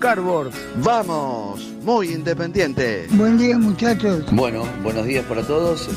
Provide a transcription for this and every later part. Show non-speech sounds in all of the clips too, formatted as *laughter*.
Cardboard. Vamos, muy independiente. Buen día muchachos. Bueno, buenos días para todos.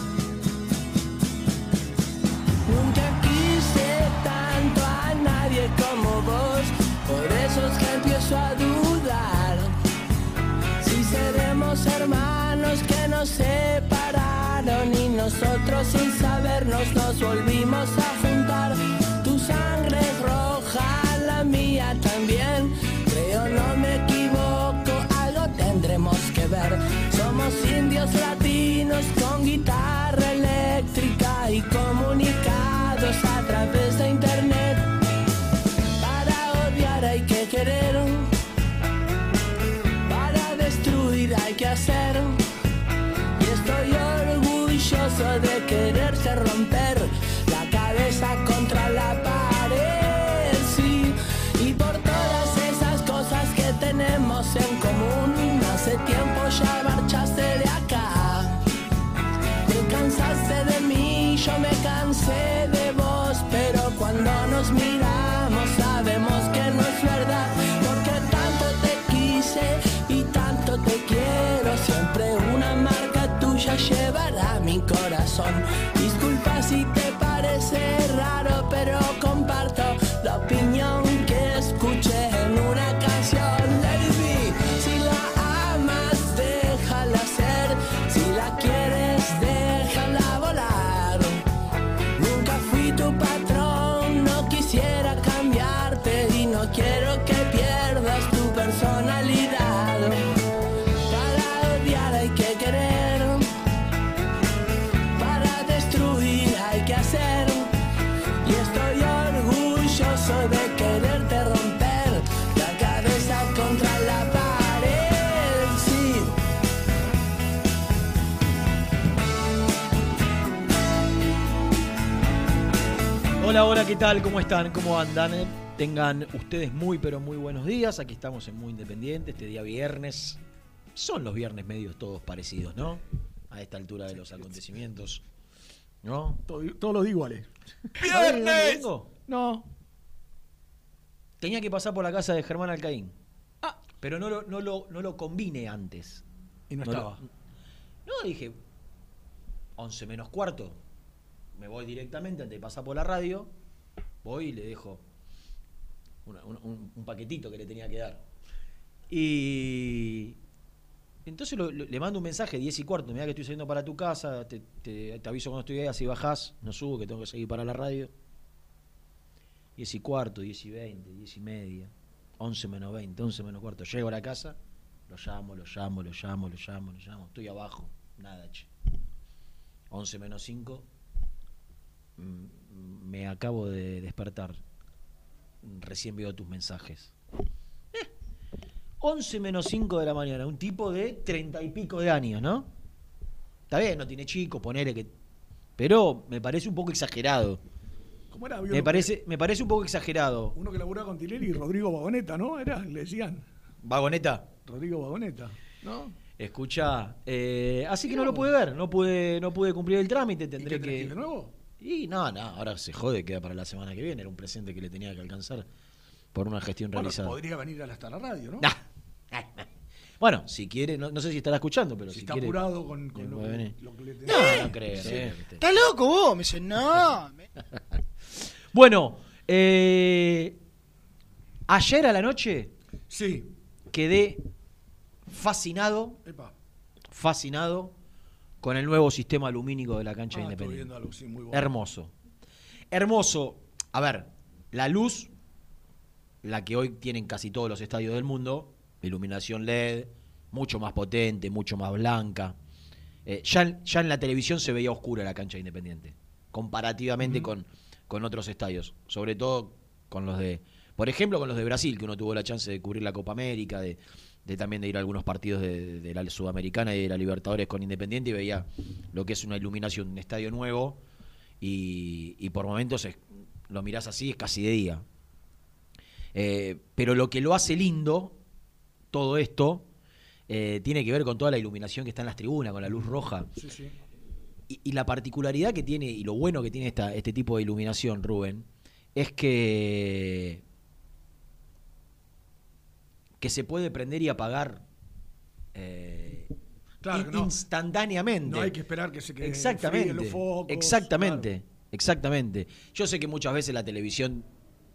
Hola, hola, ¿qué tal? ¿Cómo están? ¿Cómo andan? Eh, Tengan ustedes muy, pero muy buenos días. Aquí estamos en Muy Independiente, este día viernes. Son los viernes medios todos parecidos, ¿no? A esta altura de los acontecimientos. ¿No? Todos los iguales. ¿Sabés de dónde vengo? No. Tenía que pasar por la casa de Germán Alcaín. Pero no lo, no lo, no lo combine antes. Y no, No estaba. lo- No, dije, 11 menos cuarto. Me voy directamente antes de pasar por la radio. Voy y le dejo una- un, un- un paquetito que le tenía que dar. Y entonces lo- lo- le mando un mensaje, 10 y cuarto, mira que estoy saliendo para tu casa, te, te- te aviso cuando estoy ahí, así bajás, no subo, que tengo que seguir para la radio. 10 y cuarto, 10 y 20, 10 y media, 11 menos 20, 11 menos cuarto. Llego a la casa, lo llamo, lo llamo, lo llamo, lo llamo, lo llamo. Estoy abajo, nada, che. 11 menos 5, mm, me acabo de despertar. Recién veo tus mensajes. Eh, 11 menos 5 de la mañana, un tipo de 30 y pico de años, ¿no? Está bien, no tiene chico, ponele que. Pero me parece un poco exagerado. ¿Cómo era? Me parece, me parece un poco exagerado. Uno que laburaba con Tinelli y Rodrigo Vagoneta, ¿no? Era, le decían. Vagoneta, Rodrigo Vagoneta, ¿no? escucha. eh, así que no lo pude ver, no pude, no pude cumplir el trámite, ¿Y tendré tenés que. de nuevo? Y no, no, ahora se jode, queda para la semana que viene. Era un presente que le tenía que alcanzar por una gestión Bueno, realizada. podría venir hasta la radio, ¿no? Nah. *laughs* Bueno, si quiere, no, no sé si estará escuchando, pero si si, está quiere. apurado con, con lo, que, venir. lo que le tenés. No, no creo. ¿Estás loco vos? Me dice, no. me- *laughs* Bueno, eh, ayer a la noche Sí, quedé fascinado, epa. fascinado con el nuevo sistema lumínico de la cancha Ah, independiente. viendo algo, sí, muy bueno. Hermoso. Hermoso. A ver, la luz, la que hoy tienen casi todos los estadios del mundo, iluminación LED, mucho más potente, mucho más blanca. Eh, ya, en- ya en la televisión se veía oscura la cancha de Independiente, comparativamente con, con otros estadios, sobre todo con los de, por ejemplo, con los de Brasil, que uno tuvo la chance de cubrir la Copa América, de, de también de ir a algunos partidos de, de la Sudamericana y de la Libertadores con Independiente y veía lo que es una iluminación, un estadio nuevo y, y por momentos es- lo mirás así, es casi de día. Eh, pero lo que lo hace lindo, todo esto, eh, tiene que ver con toda la iluminación que está en las tribunas, con la luz roja. Sí, sí. Y, y la particularidad que tiene y lo bueno que tiene esta, este tipo de iluminación, Rubén, es que que se puede prender y apagar eh, Claro in- que no. instantáneamente. No hay que esperar que se queden Exactamente. los focos, exactamente. claro. Exactamente. Yo sé que muchas veces la televisión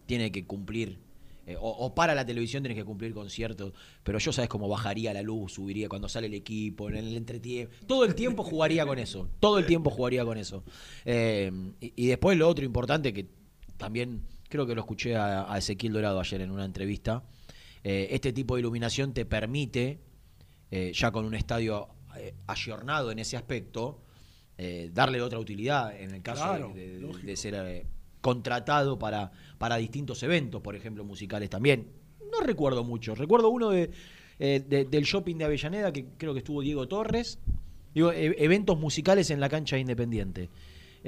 tiene que cumplir, eh, o, o para la televisión tienes que cumplir con cierto, pero yo sabes cómo bajaría la luz, subiría cuando sale el equipo, en el entretiempo. Todo el tiempo jugaría con eso. Todo el tiempo jugaría con eso. Eh, y, y después lo otro importante que también creo que lo escuché a, a Ezequiel Dorado ayer en una entrevista. Eh, este tipo de iluminación te permite, eh, ya con un estadio eh, ayornado en ese aspecto, darle otra utilidad en el caso Claro, de, de- lógico. de ser contratado para, para distintos eventos, por ejemplo, musicales también. No recuerdo mucho, recuerdo uno de, eh, de- del shopping de Avellaneda, que creo que estuvo Diego Torres, digo, e- eventos musicales en la cancha de Independiente.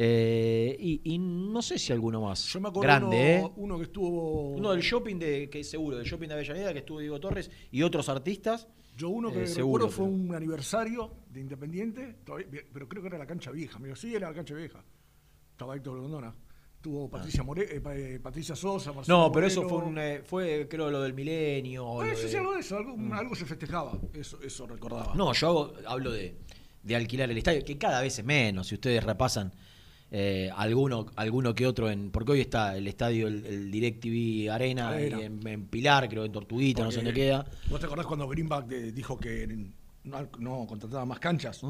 Eh, y, y no sé si alguno más. Yo me acuerdo Grande, uno, ¿eh? uno que estuvo. Uno del shopping de, que seguro, del shopping de Avellaneda, que estuvo Diego Torres y otros artistas. Yo uno que Eh, seguro, recuerdo fue pero- un aniversario de Independiente, todavía- pero creo que era la cancha vieja. Me dijo, sí, era la cancha vieja. Estaba Héctor Grondona. Tuvo Patricia, More, eh, pa- Patricia Sosa, Marcelo Ah. No, pero eso fue, un, fue creo lo del milenio. lo sí, de- sí, algo de eso, algo, algo se festejaba. Eso, eso recordaba. No, yo hago- hablo de, de alquilar el estadio, que cada vez es menos. Si ustedes repasan eh, alguno, alguno que otro, en porque hoy está el estadio, el, el DirecTV Arena, Arena. y en, en Pilar, creo, en Tortuguita, no sé dónde queda. ¿Vos te acordás cuando Greenback de- dijo que no, no contrataba más canchas?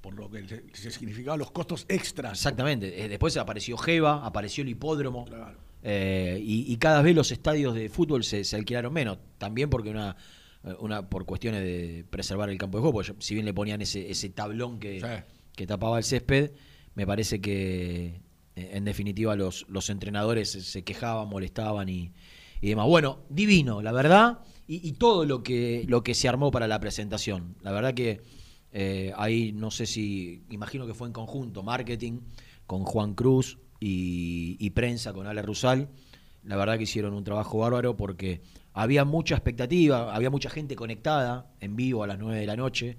Por lo que se, se significaban los costos extras. Exactamente. Eh, después apareció Jeva, apareció el hipódromo. Claro. eh, y, y cada vez los estadios de fútbol se, se alquilaron menos. También porque una, una por cuestiones de preservar el campo de juego. porque si bien le ponían ese, ese tablón que, Sí. que tapaba el césped, me parece que eh, en definitiva los, los entrenadores se, quejaban, molestaban y, y demás. Bueno, divino, la verdad. Y, todo lo que, lo que se armó para la presentación. La verdad que eh, ahí no sé si, imagino que fue en conjunto, marketing con Juan Cruz y, y prensa con Ale Rusal. La verdad que hicieron un trabajo bárbaro porque había mucha expectativa, había mucha gente conectada en vivo a las 9 de la noche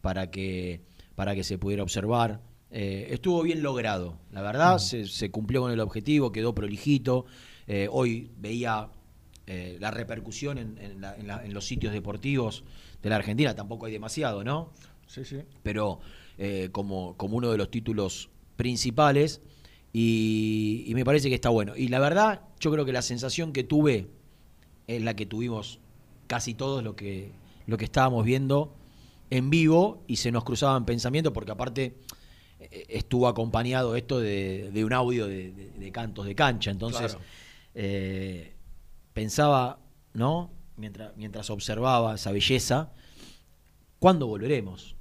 para que, para que se pudiera observar. Eh, estuvo bien logrado, la verdad, se, se cumplió con el objetivo, quedó prolijito. Eh, hoy veía eh, la repercusión en, en la- en la- en los sitios deportivos de la Argentina, tampoco hay demasiado, ¿no? Sí, sí. pero eh, como, como uno de los títulos principales y, y me parece que está bueno. Y la verdad, yo creo que la sensación que tuve es la que tuvimos casi todos lo que, lo que estábamos viendo en vivo y se nos cruzaban pensamientos porque aparte estuvo acompañado esto de, de un audio de, de- de cantos de cancha. Entonces, Claro. eh, pensaba, ¿no? Mientras, mientras observaba esa belleza, ¿cuándo volveremos?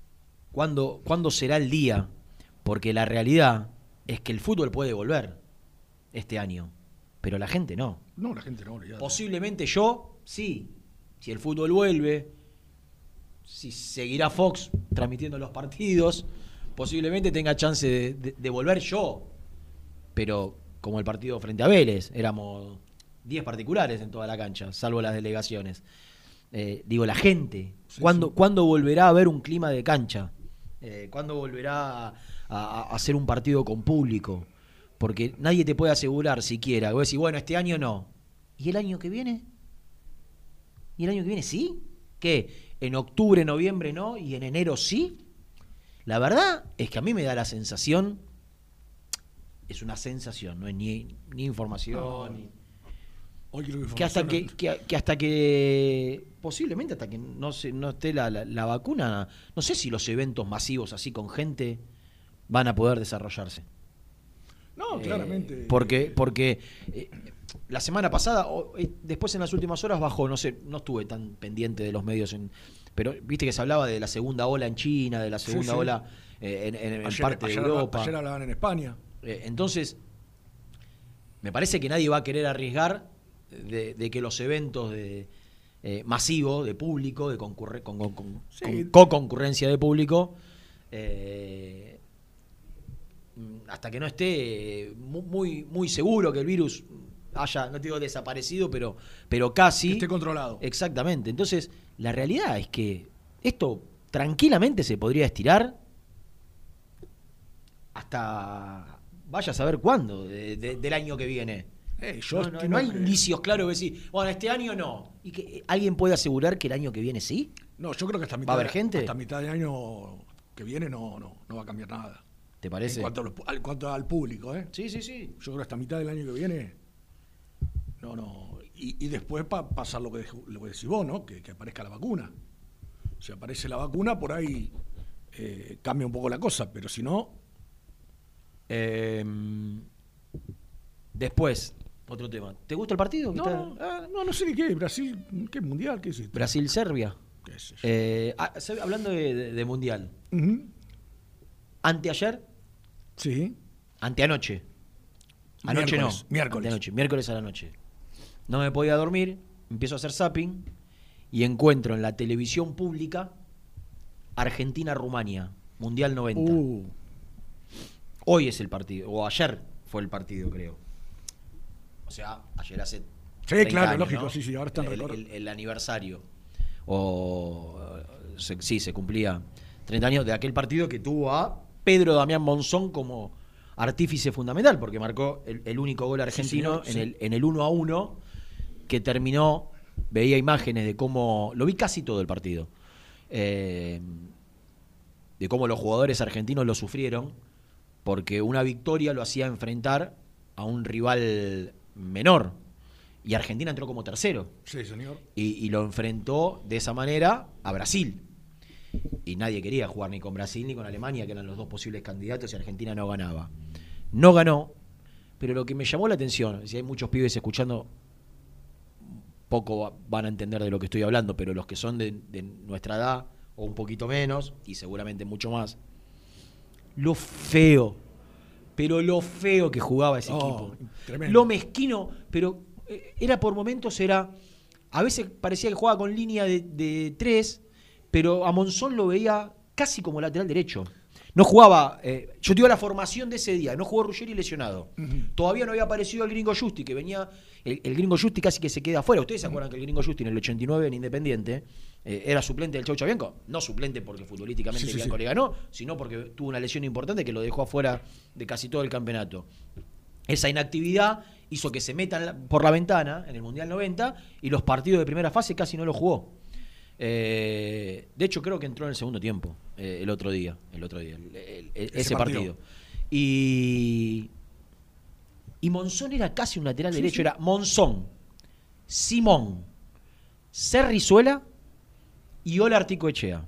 ¿Cuándo, ¿Cuándo será el día? Porque la realidad es que el fútbol puede volver este año, pero la gente no. No, la gente no, olvidate. Posiblemente yo, sí. Si el fútbol vuelve, si seguirá Fox transmitiendo los partidos, posiblemente tenga chance de, de- de volver yo. Pero como el partido frente a Vélez, éramos 10 particulares en toda la cancha, salvo las delegaciones. Eh, digo, la gente. Sí, ¿Cuándo, sí. cuándo volverá a haber un clima de cancha? Eh, ¿Cuándo volverá a, a- a hacer un partido con público? Porque nadie te puede asegurar siquiera. Vos decís, bueno, este año no. ¿Y el año que viene? ¿Y el año que viene sí? ¿Qué? ¿En octubre, noviembre no? ¿Y en enero sí? La verdad es que a mí me da la sensación, es una sensación, no es ni, ni información, ni- Hoy creo que hasta que, que, que hasta que posiblemente hasta que no se, no esté la, la- la vacuna, no sé si los eventos masivos así con gente van a poder desarrollarse. No, Eh, claramente. porque porque eh, la semana pasada, o, eh, después en las últimas horas bajó, no sé, no estuve tan pendiente de los medios, en, pero viste que se hablaba de la segunda ola en China, de la segunda sí. ola eh, en, en- en ayer, parte ayer de Europa. ayer hablaban en España. Eh, entonces, me parece que nadie va a querer arriesgar de, de que los eventos de eh, masivos, de público, de concurre- con, con- con- Sí. con co-concurrencia de público, hasta que no esté mu- muy, muy seguro que el virus haya, no te digo desaparecido, pero, pero casi. Que esté controlado. Exactamente. Entonces, la realidad es que esto tranquilamente se podría estirar hasta vaya a saber cuándo de- de- del año que viene. Eh, yo No, no- estimo no hay que- indicios claros de decir, bueno, este año no. ¿Y que eh, alguien puede asegurar que el año que viene sí? No, yo creo que hasta mitad, ¿Va a haber gente? hasta mitad de año que viene no, no, no va a cambiar nada. ¿Te parece? En cuanto, al, cuanto al público, ¿eh? Sí, sí, sí. Yo creo que hasta mitad del año que viene. No, no. Y, y después pa- pasar lo que, lo que decís vos, ¿no? Que, que aparezca la vacuna. Si aparece la vacuna, por ahí eh, cambia un poco la cosa, pero si no, Eh, después, otro tema. ¿Te gusta el partido? no, ah, no, no sé ni qué, Brasil, qué mundial, qué es esto? Brasil-Serbia. Eh, ah, hablando de, de- de mundial. Ujú. Anteayer, Sí. anteanoche. Anoche Miércoles, no. miércoles. Anteanoche, miércoles a la noche. No me podía dormir, empiezo a hacer zapping y encuentro en la televisión pública Argentina-Rumania, Mundial 90. Uh, Hoy es el partido, o ayer fue el partido, creo. O sea, ayer hace. 30 claro, años, lógico, ¿no? sí, sí, ahora está en el, el- el aniversario. O. se- sí, se cumplía 30 años de aquel partido que tuvo a Pedro Damián Monzón como artífice fundamental, porque marcó el, el único gol argentino en, sí. el, en el 1 a 1, que terminó. Veía imágenes de cómo. Lo vi casi todo el partido. Eh, de cómo los jugadores argentinos lo sufrieron, porque una victoria lo hacía enfrentar a un rival menor. Y Argentina entró como tercero. sí, señor. Y, y lo enfrentó de esa manera a Brasil. Y nadie quería jugar ni con Brasil ni con Alemania, que eran los dos posibles candidatos, y Argentina no ganaba. No ganó, pero lo que me llamó la atención, si hay muchos pibes escuchando, poco va- van a entender de lo que estoy hablando, pero los que son de, de nuestra edad, o un poquito menos, y seguramente mucho más, lo feo, pero lo feo que jugaba ese Oh, equipo. tremendo. Lo mezquino, pero eh, era por momentos, era. A veces parecía que jugaba con línea de, de tres, pero a Monzón lo veía casi como lateral derecho. No jugaba, eh, yo te digo la formación de ese día, no jugó Ruggeri lesionado. Todavía no había aparecido el gringo Justi, que venía, el, el gringo Justi casi que se queda afuera. ¿Ustedes se acuerdan que el gringo Justi en el 89 en Independiente eh, era suplente del Chaucha Bianco? No suplente porque futbolísticamente Sí, sí, Bianco sí. le ganó, sino porque tuvo una lesión importante que lo dejó afuera de casi todo el campeonato. Esa inactividad hizo que se metan por la ventana en el Mundial 90 y los partidos de primera fase casi no lo jugó. Eh, de hecho, creo que entró en el segundo tiempo eh, el otro día. El otro día, el- el- el- ese, partido. partido. Y, y Monzón era casi un lateral derecho. Era Monzón, Simón, Cerrizuela y Ola Articoechea.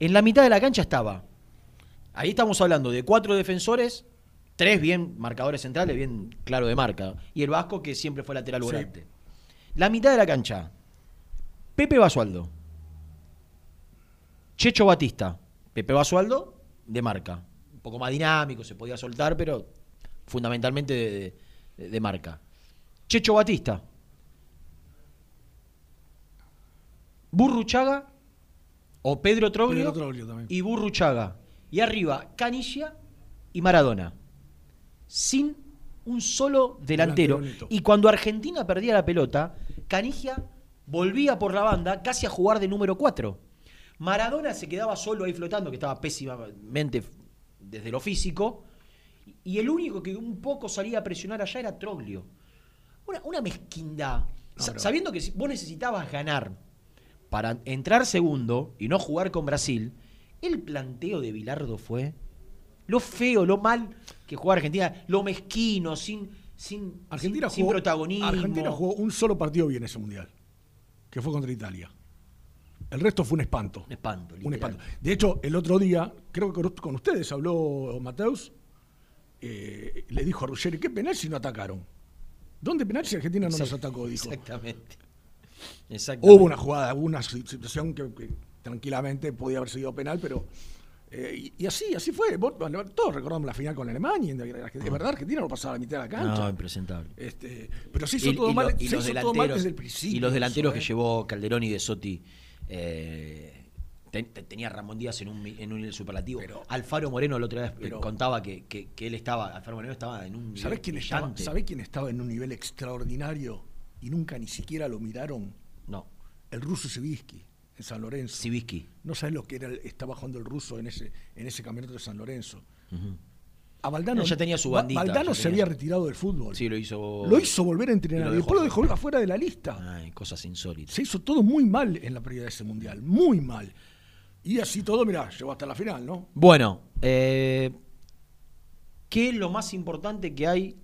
En la mitad de la cancha estaba. Ahí estamos hablando de cuatro defensores, tres bien marcadores centrales, bien claro de marca. Y el Vasco, que siempre fue lateral Sí. volante. La mitad de la cancha. Pepe Basualdo. Checho Batista. Pepe Basualdo, de marca. Un poco más dinámico, se podía soltar, pero fundamentalmente de, de- de marca. Checho Batista. Burruchaga o Pedro Troglio, Pedro Troglio también. y Burruchaga. Y arriba, Canilla y Maradona. Sin un solo delantero. Y cuando Argentina perdía la pelota, Canigia volvía por la banda casi a jugar de número 4. Maradona se quedaba solo ahí flotando, que estaba pésimamente desde lo físico, y el único que un poco salía a presionar allá era Troglio. Una, una mezquindad. Pero- Sabiendo que vos necesitabas ganar para entrar segundo y no jugar con Brasil, el planteo de Bilardo fue lo feo, lo mal que jugaba Argentina, lo mezquino, sin, sin, Argentina sin, sin jugó, protagonismo. Argentina jugó un solo partido bien ese mundial, que fue contra Italia. El resto fue un espanto. Un espanto, Un espanto. De hecho, el otro día, creo que con ustedes habló Mateus, eh, le dijo a Ruggeri, ¿qué penal si no atacaron? ¿Dónde penal si Argentina no nos atacó? Dijo. Exactamente. Exactamente. Hubo una jugada, hubo una si- situación que, que tranquilamente podía haber sido penal, pero. eh, y, y así, así fue. Todos recordamos la final con Alemania. De verdad, Argentina no pasaba la mitad de la cancha. No, impresentable. Este, pero se hizo Y- todo y mal, lo- se hizo todo mal desde el principio. Y los delanteros eso, que ¿eh? llevó Calderón y De Sotti. eh, ten- ten- tenía Ramón Díaz en un, en un superlativo. Pero- Alfaro Moreno otro día pero- contaba que, que- que él estaba, Alfaro Moreno estaba en un ¿Sabés nivel quién, estaba. ¿Sabés quién estaba en un nivel extraordinario y nunca ni siquiera lo miraron? No, El ruso Sivisky, en San Lorenzo. Sibisky. No sabés lo que era, estaba jugando el ruso en ese, en ese campeonato de San Lorenzo. A Valdano, No, ya tenía su bandita, Valdano se tenía había retirado del fútbol. Sí, lo hizo. Lo hizo volver a entrenar Y después lo dejó afuera de la lista. Ay, cosas insólitas. Se hizo todo muy mal en la pérdida de ese mundial, muy mal. Y así todo, mirá, llegó hasta la final, ¿no? Bueno, eh, ¿qué es lo más importante que hay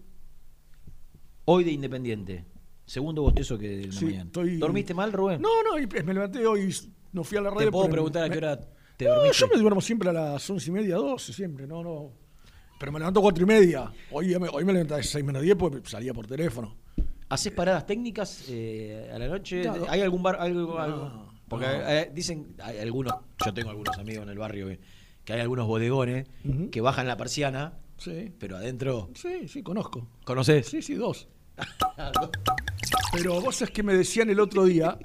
hoy de Independiente? Segundo bostezo que de la Sí, mañana. estoy- ¿Dormiste mal, Rubén? No, no, y me levanté hoy, no fui a la radio. ¿Te puedo preguntar a qué hora te no, dormiste? yo me duermo siempre a las once y media, doce, siempre, no, no. Pero me levanto cuatro y media. Hoy, hoy me levanté a seis menos diez porque salía por teléfono. ¿Haces paradas técnicas eh, a la noche? No. ¿Hay algún bar? Algo, algo? Porque eh, dicen, hay algunos, yo tengo algunos amigos en el barrio que, que hay algunos bodegones que bajan la persiana, Sí, pero adentro. sí, sí, conozco. ¿Conoces? Sí, sí, dos. *laughs* Pero vos es que me decían el otro día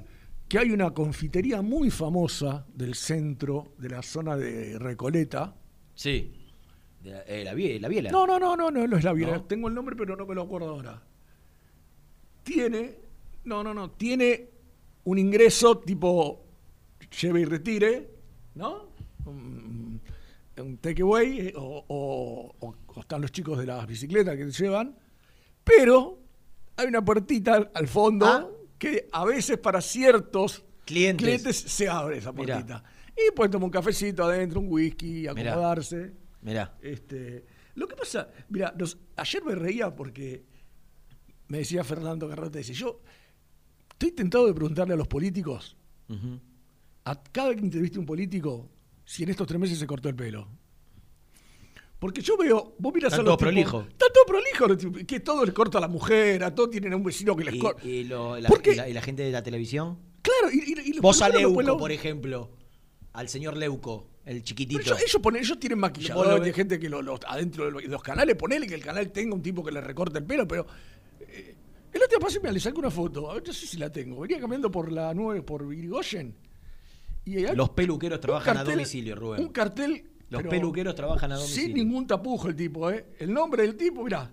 que hay una confitería muy famosa del centro, de la zona de Recoleta. Sí. De la, eh, la, Vie- la Biela. No, no, no, no, no, no es la. ¿No? Tengo el nombre, pero no me lo acuerdo ahora. Tiene, no, no, no, tiene un ingreso tipo lleve y retire, ¿no? Un, un takeaway eh, o, o- o- o están los chicos de las bicicletas que te llevan, pero hay una puertita al, fondo Ah. que a veces para ciertos Clientes. se abre esa Mirá. puertita. Y puedes tomar un cafecito adentro, un whisky, acomodarse. Mirá. Este, lo que pasa, mira, ayer me reía porque me decía Fernando Garrote, dice, yo estoy tentado de preguntarle a los políticos, a cada que entreviste a un político, si en estos tres meses se cortó el pelo. Porque yo veo, vos miras a los todos tipos- los tipos, que todo les corta a la mujer, a todos tienen a un vecino que les ¿Y, corta. y lo- la, ¿Por qué? y la- y la gente de la televisión? Claro, y, y- Vos a Leuco, por ejemplo. Al señor Leuco, el chiquitito. ellos, ellos ponen- ellos tienen maquilladores, tienen gente que lo- los- adentro de los canales, ponele que el canal tenga un tipo que le recorte el pelo, pero el otro día pasé, mira, le saqué una foto, a ver, yo sé si la tengo. Venía caminando por la 9, por Irigoyen. Y Los peluqueros trabajan a domicilio, Rubén. Un cartel. Los peluqueros trabajan a domicilio. Sin ningún tapujo el tipo, ¿eh? El nombre del tipo, mirá.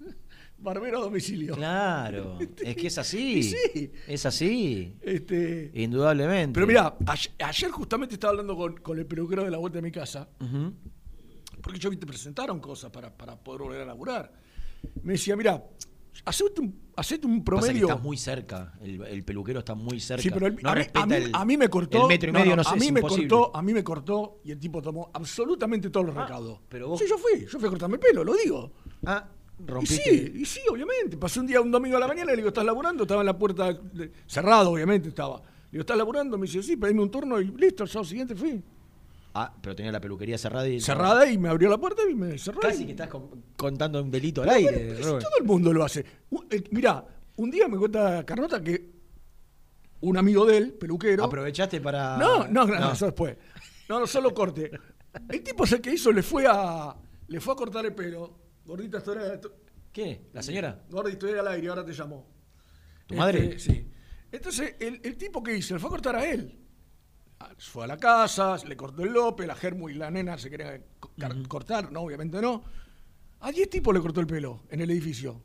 *laughs* Barbero a domicilio. Claro, es que es así. *laughs* Sí. Es así. Este, Indudablemente. pero mirá, ayer, ayer justamente estaba hablando con, con el peluquero de la vuelta de mi casa. Ujú. porque yo vi te presentaron cosas para, para poder volver a laburar. Me decía, mira, hacete un, hacete un Pasa que promedio. está muy cerca. El, el peluquero está muy cerca. Sí, pero el- no a, mí, respeta a mí- el, a mí me cortó. El metro y medio, no, sé, a es mí me imposible. cortó, a mí me cortó y el tipo tomó absolutamente todos los Ah, recados. pero vos- Sí, yo fui, yo fui a cortarme el pelo, lo digo. Ah, Y rompiste. sí, y sí, obviamente. Pasé un día, un domingo a la mañana, le digo, ¿estás laburando? Estaba en la puerta, de- cerrado, obviamente estaba. Le digo, ¿estás laburando? Me dice, sí, pedime un turno y listo, el sábado siguiente fui. Ah, pero tenía la peluquería cerrada y. Cerrada y me abrió la puerta y me cerró. Casi y- que estás con- contando un delito al Pero aire, pero si todo el mundo lo hace. Eh, mirá, un día me cuenta Carnota que un amigo de él, peluquero. Aprovechaste para. No, no, no, eso después. No, no, solo corte. El tipo es el que hizo, le fue a. Le fue a cortar el pelo. Gordita, esto era. esto- ¿Qué? ¿La señora? Gordi, estoy al aire, ahora te llamo. ¿Tu madre? Este, Sí. Entonces, el, el tipo que hizo, le fue a cortar a él. Fue a la casa, le cortó el lope, la Germu y la nena se querían co- car- cortar, no, obviamente no. A 10 tipos le cortó el pelo en el edificio.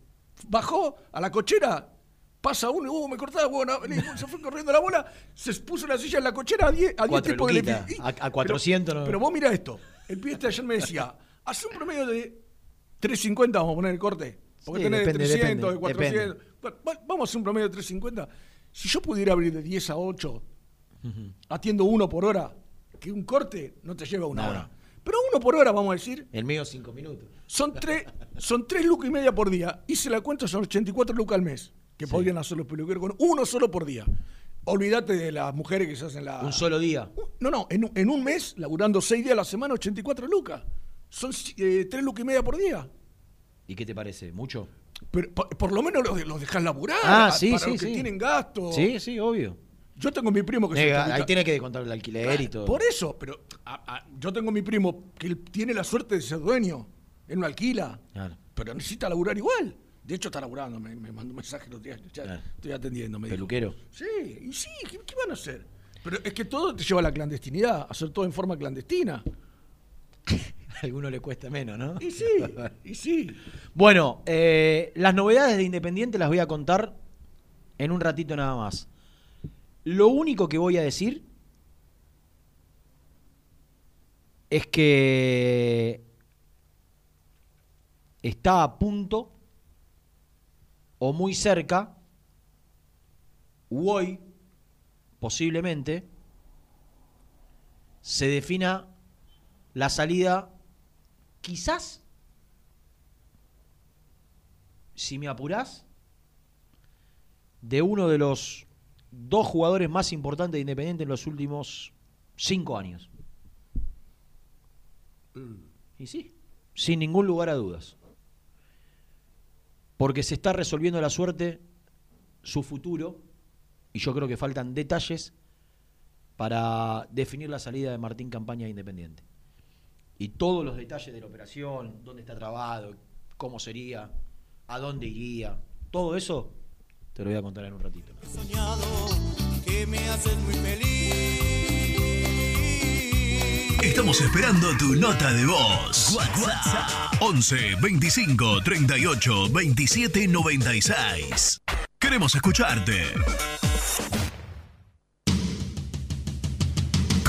Bajó a la cochera, Pasa uno, uh, me cortaba, bueno, se fue corriendo la bola, se puso la silla en la cochera a 10 a 10 Cuatro tipos pi- y- a- a pero- 400 no- Pero, vos mira esto, el pibe este ayer me decía, hace un promedio de 350, vamos a poner el corte, porque Sí, tenés depende, de 300, de depende, 400, Bueno, va- vamos a hacer un promedio de 350. Si yo pudiera abrir de 10 a 8, atiendo uno por hora, que un corte no te lleva una No. hora. Pero uno por hora, vamos a decir, El mío cinco minutos. son tres, son tres lucas y media por día. Hice la cuenta, son 84 lucas al mes. Que podrían hacer los peluqueros con uno solo por día. Olvídate de las mujeres que se hacen la. Un solo día. No, no, en, un- en un mes, laburando seis días a la semana, 84 lucas. Son eh, tres lucas y media por día. ¿Y qué te parece? ¿Mucho? Pero por, por lo menos los, los dejas laburar. Ah, sí, para sí, los que sí. tienen gasto. Sí, sí, obvio. Yo tengo mi primo que se Nega, dedica- ahí tiene que contar el alquiler y todo. Por eso, pero a- a- yo tengo mi primo que tiene la suerte de ser dueño. Él no alquila. Claro. Pero necesita laburar igual. De hecho, está laburando. Me, me mandó un mensaje los días. Ya Claro. estoy atendiendo. Me dijo. Peluquero. Sí, y sí, ¿qué, qué van a hacer? Pero es que todo te lleva a la clandestinidad, hacer todo en forma clandestina. *laughs* A alguno le cuesta menos, ¿no? Y sí, *laughs* y sí. Bueno, eh, las novedades de Independiente las voy a contar en un ratito nada más. Lo único que voy a decir es que está a punto o muy cerca, u hoy, posiblemente, se defina la salida, quizás, si me apurás, de uno de los dos jugadores más importantes de Independiente en los últimos cinco años. Y sí, sin ningún lugar a dudas. Porque se está resolviendo la suerte, su futuro, y yo creo que faltan detalles para definir la salida de Martín Campaña de Independiente. Y todos los detalles de la operación, dónde está trabado, cómo sería, a dónde iría, todo eso te lo voy a contar en un ratito. que me haces muy feliz. Estamos esperando tu nota de voz. WhatsApp 11 25 38 27 96. Queremos escucharte.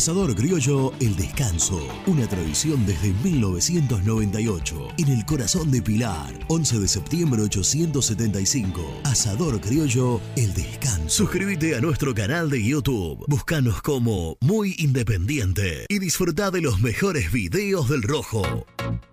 Asador Criollo El Descanso, una tradición desde 1998, en el corazón de Pilar, 11 de septiembre 875. Asador Criollo El Descanso. Suscríbete a nuestro canal de YouTube, búscanos como Muy Independiente y disfruta de los mejores videos del Rojo.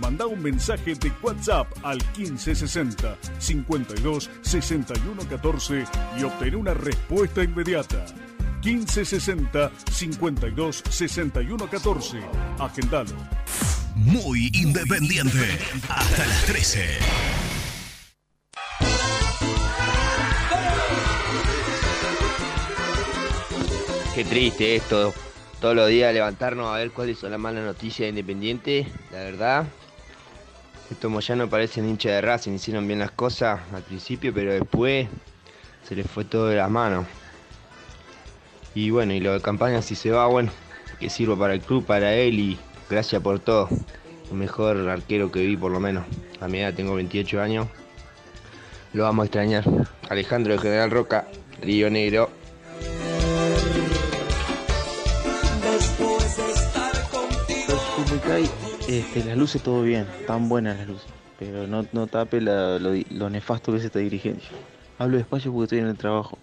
Manda un mensaje de WhatsApp al 1560 52 61 14 y obtén una respuesta inmediata. 1560 52 61 14. Agendalo. Muy independiente. Hasta las 13. Qué triste esto. Todos los días levantarnos a ver cuáles son las malas noticias de Independiente. La verdad, estos Moyanos parecen hinchas de Racing. Hicieron bien las cosas al principio, pero después se les fue todo de las manos. Y bueno, y lo de campaña si se va, bueno, que sirva para el club, para él y gracias por todo. El mejor arquero que vi por lo menos. A mi edad tengo 28 años. Lo vamos a extrañar. Alejandro de General Roca, Río Negro. Este, las luces todo bien, están buenas las luces, pero no, no tape lo nefasto que es esta dirigencia. Hablo despacio porque estoy en el trabajo.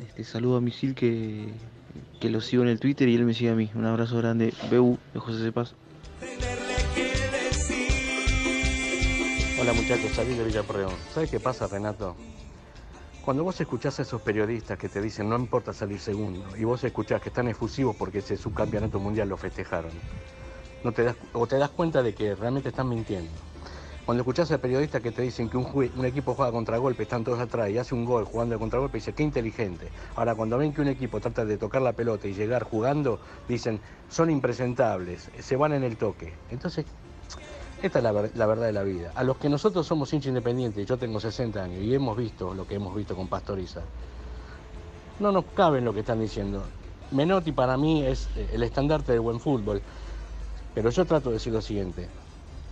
Este, saludo a Misil que, que lo sigo en el Twitter y él me sigue a mí. Un abrazo grande, BU de José Cepaz. Hola muchachos, salí de Villaporreón. ¿Sabes qué pasa, Renato? Cuando vos escuchás a esos periodistas que te dicen no importa salir segundo, y vos escuchás que están efusivos porque ese subcampeonato mundial lo festejaron, no te o te das cuenta de que realmente están mintiendo. Cuando escuchás a periodistas que te dicen que un, un equipo juega contragolpe, están todos atrás y hace un gol jugando de contragolpe, dice, qué inteligente. Ahora, cuando ven que un equipo trata de tocar la pelota y llegar jugando, dicen, son impresentables, se van en el toque. Entonces, esta es la verdad de la vida. A los que nosotros somos hinchas independientes, yo tengo 60 años y hemos visto lo que hemos visto con Pastoriza, no nos cabe en lo que están diciendo. Menotti para mí es eh, el estandarte del buen fútbol. Pero yo trato de decir lo siguiente.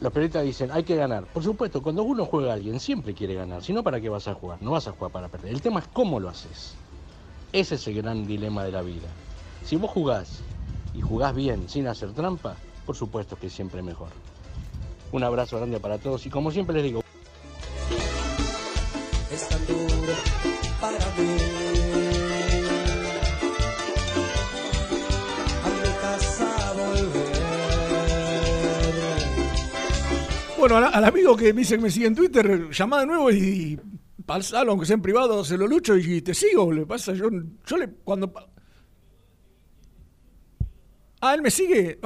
Los periodistas dicen, hay que ganar. Por supuesto, cuando uno juega a alguien, siempre quiere ganar. Si no, ¿para qué vas a jugar? No vas a jugar para perder. El tema es cómo lo haces. Ese es el gran dilema de la vida. Si vos jugás y jugás bien, sin hacer trampa, por supuesto que siempre mejor. Un abrazo grande para todos y como siempre les digo, Bueno, al, amigo que me dice que me sigue en Twitter, llama de nuevo y, pasalo, aunque sea en privado, se lo lucho y te sigo. Le pasa, yo, yo le, cuando... Ah, él me sigue.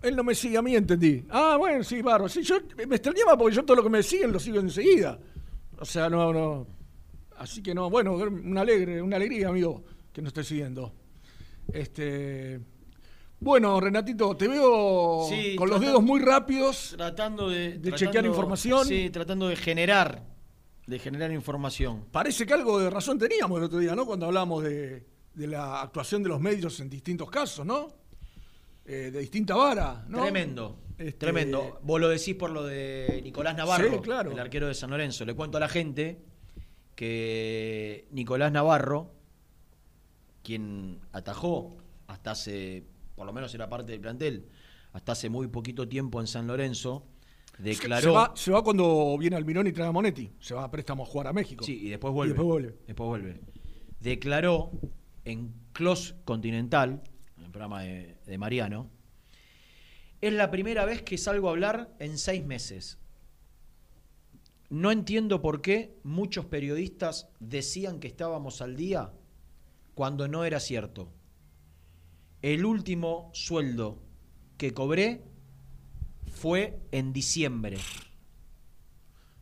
Él no me sigue a mí, entendí. Ah, bueno, sí, barro. Sí, yo me extrañaba porque yo todo lo que me siguen lo sigo enseguida. O sea, no, no. Así que no, bueno, una alegre, una alegría, amigo, que nos esté siguiendo. Este. Bueno, Renatito, te veo Sí, con los dedos muy rápidos. Tratando de, De chequear información. Sí, tratando de generar, de generar información. Parece que algo de razón teníamos el otro día, ¿no? Cuando hablamos de, de la actuación de los medios en distintos casos, ¿no? Eh, de distinta vara, ¿no? Tremendo. Este- Tremendo. Vos lo decís por lo de Nicolás Navarro, Sí, claro. el arquero de San Lorenzo. Le cuento a la gente que Nicolás Navarro, quien atajó hasta hace, por lo menos era parte del plantel, hasta hace muy poquito tiempo en San Lorenzo, declaró... Se va, se va cuando viene Almirón y trae a Monetti. Se va a préstamo a jugar a México. Sí, y después vuelve. después vuelve. Después vuelve. Declaró en Close Continental, en el programa de, de Mariano, es la primera vez que salgo a hablar en seis meses. No entiendo por qué muchos periodistas decían que estábamos al día cuando no era cierto. El último sueldo que cobré fue en diciembre.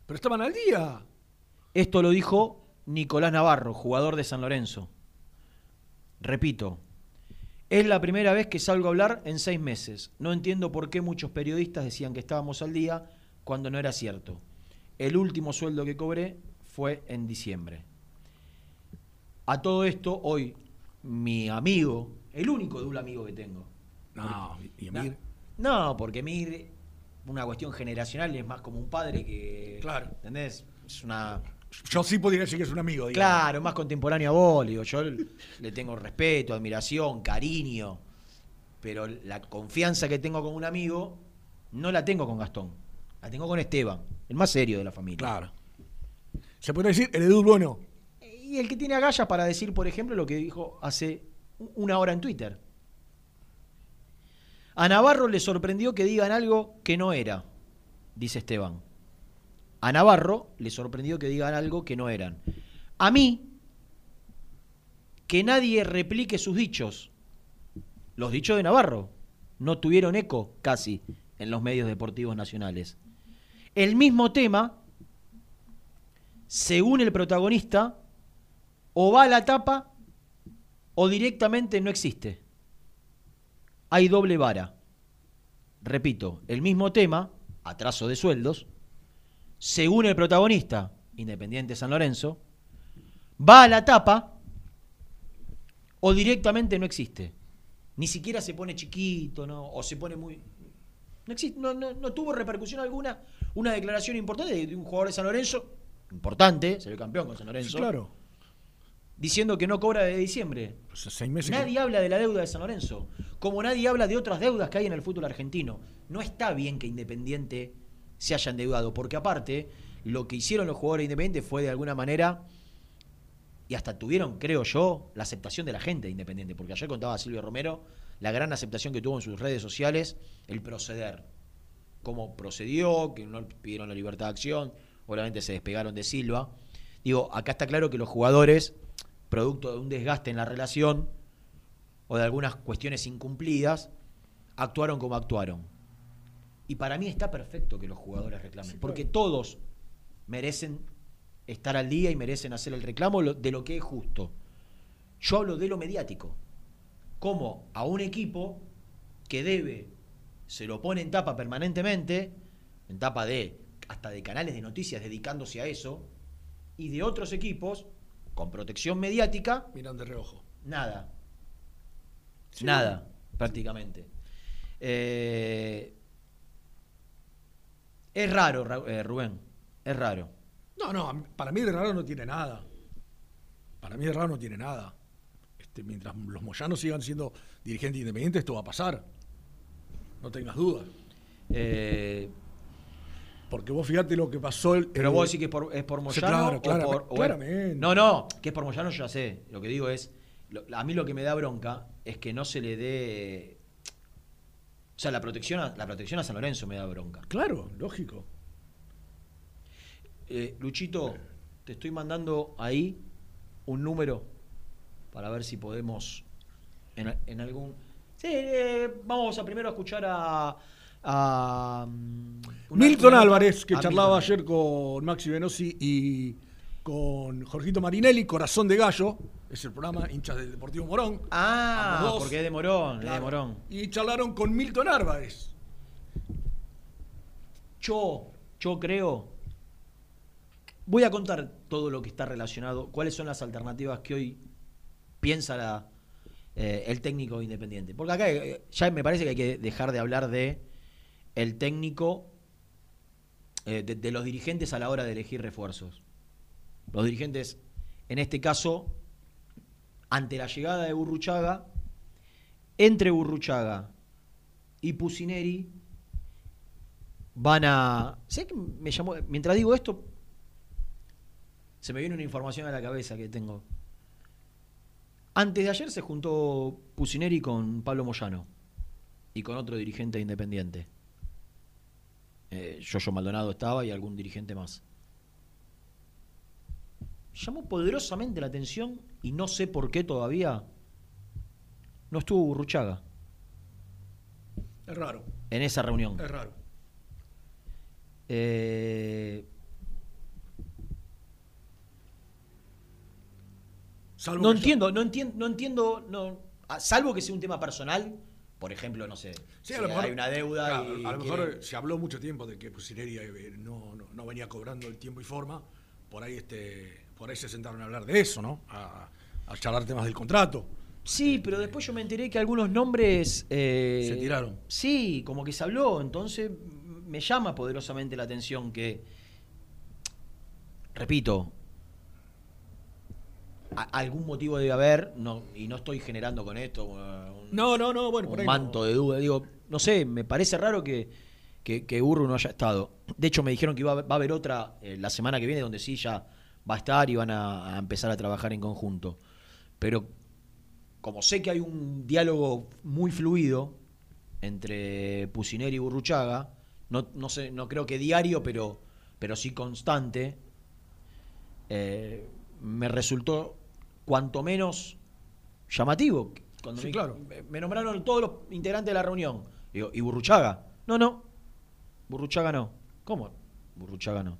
Pero estaban al día. Esto lo dijo Nicolás Navarro, jugador de San Lorenzo. Repito, es la primera vez que salgo a hablar en seis meses. No entiendo por qué muchos periodistas decían que estábamos al día cuando no era cierto. El último sueldo que cobré fue en diciembre. A todo esto, hoy, mi amigo, el único duro amigo que tengo. No, y Emir. No, porque Emir, una cuestión generacional, es más como un padre que. Claro. ¿Entendés? Es una. Yo sí podría decir que es un amigo, digamos. Claro, más contemporáneo a vos, digo, yo le tengo respeto, admiración, cariño, pero la confianza que tengo con un amigo no la tengo con Gastón, la tengo con Esteban, el más serio de la familia. Claro. Se puede decir el Edu bueno. Y el que tiene agallas para decir, por ejemplo, lo que dijo hace una hora en Twitter. A Navarro le sorprendió que digan algo que no era, dice Esteban. A Navarro le sorprendió que digan algo que no eran. A mí, que nadie replique sus dichos. Los dichos de Navarro no tuvieron eco casi en los medios deportivos nacionales. El mismo tema, según el protagonista, o va a la tapa o directamente no existe. Hay doble vara. Repito, el mismo tema, atraso de sueldos, según el protagonista, Independiente San Lorenzo, va a la tapa o directamente no existe. Ni siquiera se pone chiquito, ¿no? O se pone muy. No, existe, no, no, no tuvo repercusión alguna una declaración importante de, un jugador de San Lorenzo, importante, ser el campeón con San Lorenzo. Sí, claro. Diciendo que no cobra de diciembre. Pues seis meses que- Nadie habla de la deuda de San Lorenzo, como nadie habla de otras deudas que hay en el fútbol argentino. No está bien que Independiente se haya endeudado, porque aparte, lo que hicieron los jugadores de Independiente fue de alguna manera, y hasta tuvieron, creo yo, la aceptación de la gente de Independiente, porque ayer contaba Silvio Romero la gran aceptación que tuvo en sus redes sociales, el proceder. Cómo procedió, que no pidieron la libertad de acción, obviamente se despegaron de Silva. Digo, acá está claro que los jugadores, producto de un desgaste en la relación o de algunas cuestiones incumplidas, actuaron como actuaron. Y para mí está perfecto que los jugadores reclamen, porque todos merecen estar al día y merecen hacer el reclamo de lo que es justo. Yo hablo de lo mediático. Como a un equipo que debe, se lo pone en tapa permanentemente, en tapa de hasta de canales de noticias dedicándose a eso, y de otros equipos con protección mediática, Miran de reojo. nada. Sí. Nada, prácticamente. Eh, es raro, Ra- eh, Rubén, es raro. No, no, para mí de raro no tiene nada. Para mí de raro no tiene nada. Este, mientras los moyanos sigan siendo dirigentes independientes, esto va a pasar. No tengas dudas. Eh, Porque vos fíjate lo que pasó. El, pero vos decís que es por, es por Sí, Moyano claro, o claramente, o es-. No, no, que es por Moyano yo ya sé. Lo que digo es, lo- a mí lo que me da bronca es que no se le dé... O sea, la protección a, la protección a San Lorenzo me da bronca. Claro, lógico. Eh, Luchito, te estoy mandando ahí un número para ver si podemos en, en algún... Sí, eh, vamos a primero a escuchar a... a, mm, una- Milton una Álvarez, que a charlaba ayer con Maxi Venosi y con Jorgito Marinelli, Corazón de Gallo, es el programa hinchas del Deportivo Morón. Ah, porque es de Morón, es de Claro. Morón. Y charlaron con Milton Álvarez. Yo, yo creo. Voy a contar todo lo que está relacionado, cuáles son las alternativas que hoy piensa la, eh, el técnico independiente. Porque acá eh, ya me parece que hay que dejar de hablar de el técnico, eh, de, los dirigentes a la hora de elegir refuerzos. Los dirigentes, en este caso, ante la llegada de Burruchaga, entre Burruchaga y Pusineri, van a. ¿Sabes qué me llamó? Mientras digo esto, se me viene una información a la cabeza que tengo. Antes de ayer se juntó Pusineri con Pablo Moyano y con otro dirigente independiente. Eh, Yoyo Maldonado estaba y algún dirigente más. Llamó poderosamente la atención y no sé por qué todavía no estuvo Burruchaga Es raro. en esa reunión. Es raro. Eh, Salvo no entiendo, no entiendo, no entiendo, no, a- salvo que sea un tema personal, por ejemplo, no sé, Sí, si a lo mejor, hay una deuda claro, y a lo mejor se habló mucho tiempo de que Pusineri eh, no, no, no venía cobrando el tiempo y forma. Por ahí este, por ahí se sentaron a hablar de eso, ¿no? A, a charlar temas del contrato. Sí, pero después yo me enteré que algunos nombres eh, Se tiraron. Sí, como que se habló, entonces me llama poderosamente la atención que, repito, a- algún motivo debe haber, no, y no estoy generando con esto un, No, no, no, bueno, por un ahí manto de duda. Digo, no sé, me parece raro que, que, que no haya estado. De hecho, me dijeron que iba a va a haber otra eh, la semana que viene donde sí ya va a estar y van a, a empezar a trabajar en conjunto. Pero como sé que hay un diálogo muy fluido entre Pusineri y Burruchaga, no, no sé, no creo que diario, pero, pero sí constante, eh, me resultó cuanto menos llamativo. Cuando Sí, me, claro. me- nombraron todos los integrantes de la reunión. Digo, ¿y Burruchaga? No, no. Burruchaga no. ¿Cómo? Burruchaga no.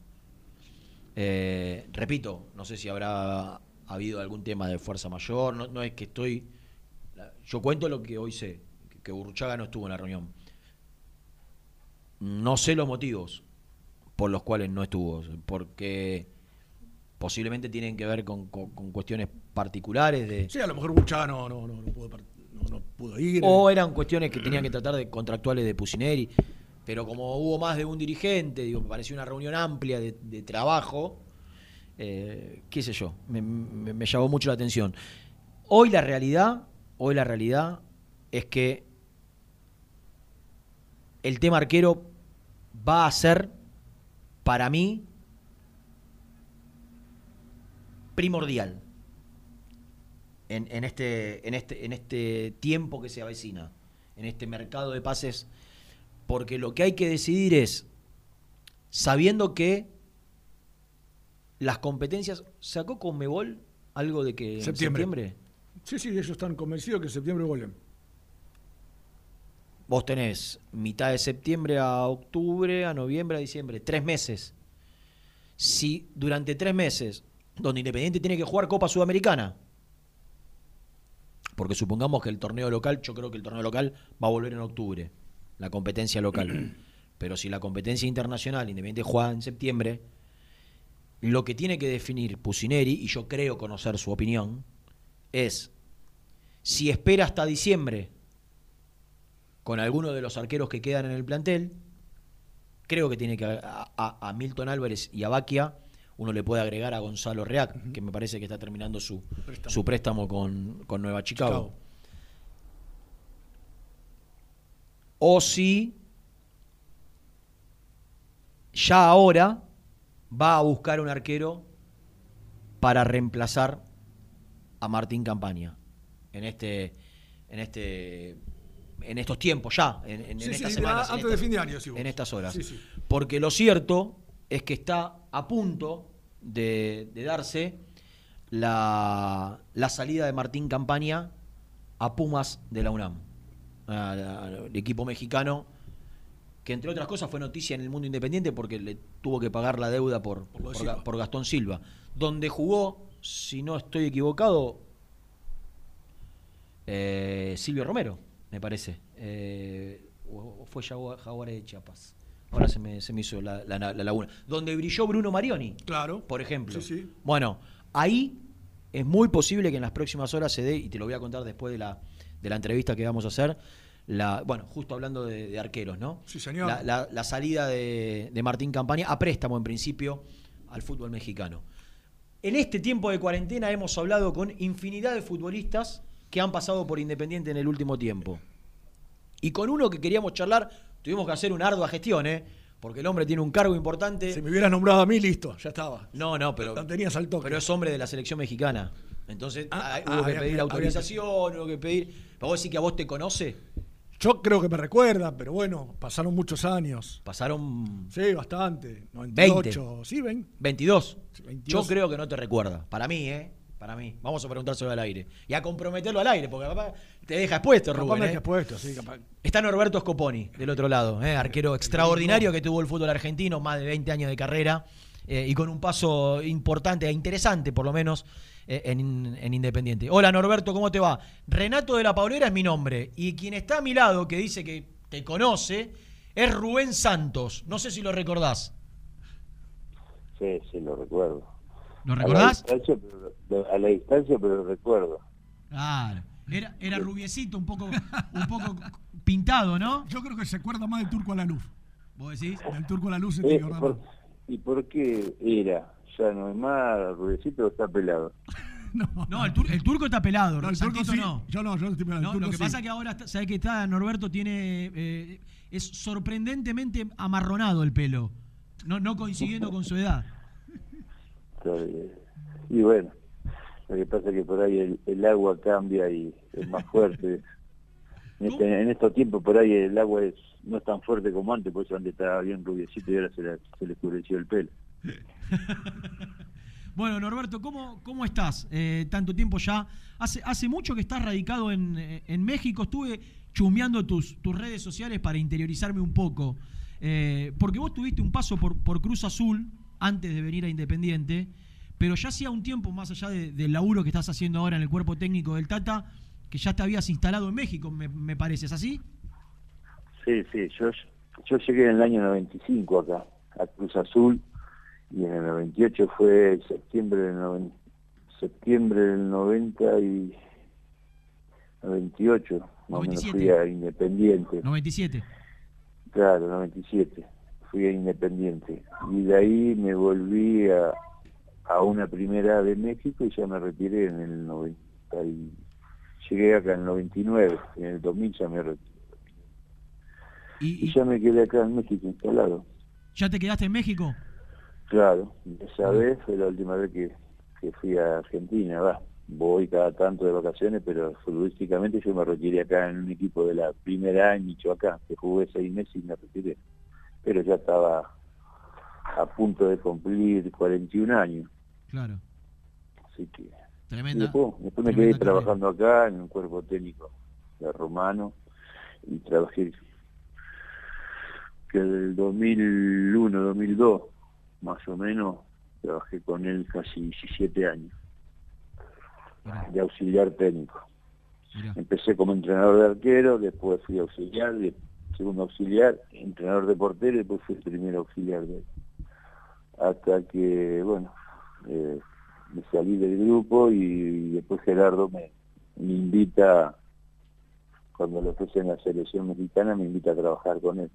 Eh, repito, no sé si habrá habido algún tema de fuerza mayor. No, no es que estoy. Yo cuento lo que hoy sé, que- que Burruchaga no estuvo en la reunión. No sé los motivos por los cuales no estuvo, porque posiblemente tienen que ver con, con- con cuestiones particulares de, Sí, a lo mejor Burchaga no, no, no, no pudo, no, no pudo ir. o eran cuestiones que tenían que tratar de contractuales de Pusineri, pero como hubo más de un dirigente, digo, me pareció una reunión amplia de, de trabajo, eh, qué sé yo, me, me- me llamó mucho la atención. Hoy la realidad, hoy la realidad es que el tema arquero va a ser, para mí, primordial en, en este, en, este, en este tiempo que se avecina, en este mercado de pases, porque lo que hay que decidir es, sabiendo que las competencias, ¿sacó Conmebol algo de que en Septiembre. septiembre? Sí, sí, ellos están convencidos que en septiembre vuelven. vos tenés mitad de septiembre a octubre, a noviembre, a diciembre, tres meses. Si durante tres meses, donde Independiente tiene que jugar Copa Sudamericana, porque supongamos que el torneo local, yo creo que el torneo local va a volver en octubre, la competencia local. *clears throat* Pero si la competencia internacional, Independiente juega en septiembre, lo que tiene que definir Pusineri, y yo creo conocer su opinión, es si espera hasta diciembre con alguno de los arqueros que quedan en el plantel, creo que tiene que a, a- a Milton Álvarez y a Baquia uno le puede agregar a Gonzalo Reac, que me parece que está terminando su Préstamo. su préstamo con, con Nueva Chicago. Chicago. O si ya ahora va a buscar un arquero para reemplazar a Martín Campaña en este en este en estos tiempos ya en, en- en Sí, estas sí, semanas en antes de fin de año, vos. en estas horas sí. porque lo cierto es que está a punto de, de darse la, la salida de Martín Campaña a Pumas de la UNAM al equipo mexicano que entre otras cosas fue noticia en el mundo independiente porque le tuvo que pagar la deuda por, por, Silva. Por Gastón Silva, donde jugó, si no estoy equivocado, eh, Silvio Romero, me parece. Eh, o fue Jaguar- Jaguares de Chiapas. Ahora se me, se me hizo la, la- la laguna. Donde brilló Bruno Marioni, Claro. por ejemplo. Sí, sí. Bueno, ahí es muy posible que en las próximas horas se dé, y te lo voy a contar después de la, de la entrevista que vamos a hacer, la, bueno, justo hablando de, de arqueros, ¿no? Sí, señor. La, la- la salida de, de Martín Campaña a préstamo, en principio, al fútbol mexicano. En este tiempo de cuarentena hemos hablado con infinidad de futbolistas que han pasado por Independiente en el último tiempo. Y con uno que queríamos charlar, tuvimos que hacer una ardua gestión, ¿eh? Porque el hombre tiene un cargo importante. Si me hubieras nombrado a mí, listo, ya estaba. No, no, pero. Lo tenías al toque. Pero es hombre de la selección mexicana. Entonces Ah, ah, ah, hubo que había pedir autorización, hubo que pedir. ¿Pero vos decís que a vos te conoce? Yo creo que me recuerda, pero bueno, pasaron muchos años. Pasaron Sí, bastante. 98, sí, ven. 22. 22. Yo creo que no te recuerda. Para mí, ¿eh? Para mí. Vamos a preguntárselo al aire. Y a comprometerlo al aire, porque capaz te deja expuesto, Capaz Rubén. me ¿eh? dejas puesto, sí, capaz. Está Norberto Scoponi, del otro lado, ¿eh? arquero extraordinario que tuvo el fútbol argentino, más de 20 años de carrera eh, y con un paso importante e interesante, por lo menos, eh, en, en Independiente. Hola Norberto, ¿cómo te va? Renato de la Paulera es mi nombre y quien está a mi lado, que dice que te conoce, es Rubén Santos. No sé si lo recordás. Sí, sí, lo recuerdo. ¿Lo A la recordás? pero, a la distancia, pero lo recuerdo. Claro. Era, era rubiecito, un poco, un poco pintado, ¿no? Yo creo que se acuerda más del turco a la luz. ¿Vos decís? Del turco a la luz se Eh, por-. ¿Y por qué era? Ya no es más rubecito o está pelado. *laughs* No, el, tur- el turco está pelado, No, el turco sí. no. Yo no, yo estoy pelado. el No, lo que sí. pasa es que ahora, está- ¿sabes que está? Norberto tiene. eh, es sorprendentemente amarronado el pelo. No, no coincidiendo con su edad. Está bien. Y bueno, lo que pasa es que por ahí el, el agua cambia y es más fuerte. *laughs* En, este- en estos tiempos por ahí el agua es no es tan fuerte como antes, por eso antes estaba bien rubiecito y ahora se, le- se le oscureció el pelo. *laughs* Bueno, Norberto, ¿cómo, cómo estás? Eh, tanto tiempo ya. Hace, hace mucho que estás radicado en, en México. Estuve chusmeando tus, tus redes sociales para interiorizarme un poco. Eh, porque vos tuviste un paso por, por Cruz Azul antes de venir a Independiente, pero ya hacía un tiempo, más allá de- del laburo que estás haciendo ahora en el cuerpo técnico del Tata, que ya te habías instalado en México, me, me parece. ¿Es así? Sí, sí, yo, yo llegué en el año 95 acá, a Cruz Azul, y en el 98 fue septiembre del, noven- septiembre del 90 y 98, más o menos 97. fui a Independiente. 97. Claro, 97. Fui a Independiente. Y de ahí me volví a, a una primera de México y ya me retiré en el 90. Y llegué acá en el 99. En el 2000 ya me retiré. ¿Y, Y ya me quedé acá en México instalado. ¿Ya te quedaste en México? Claro, esa vez fue la última vez que, que fui a Argentina. Va, voy cada tanto de vacaciones, pero futbolísticamente yo me retiré acá en un equipo de la primera A en Michoacán, que jugué seis meses y me retiré. Pero ya estaba a punto de cumplir 41 años, Claro. así que... Tremenda. después, después me tremenda quedé trabajando acá en un cuerpo técnico de romano y trabajé que del 2001, 2002, más o menos, trabajé con él casi 17 años de auxiliar técnico. Empecé como entrenador de arquero, después fui auxiliar, segundo auxiliar, entrenador de portero y después fui el primer auxiliar de él. Hasta que, bueno, eh, me salí del grupo y, después Gerardo me, me invita, cuando lo puse en la selección mexicana, me invita a trabajar con él.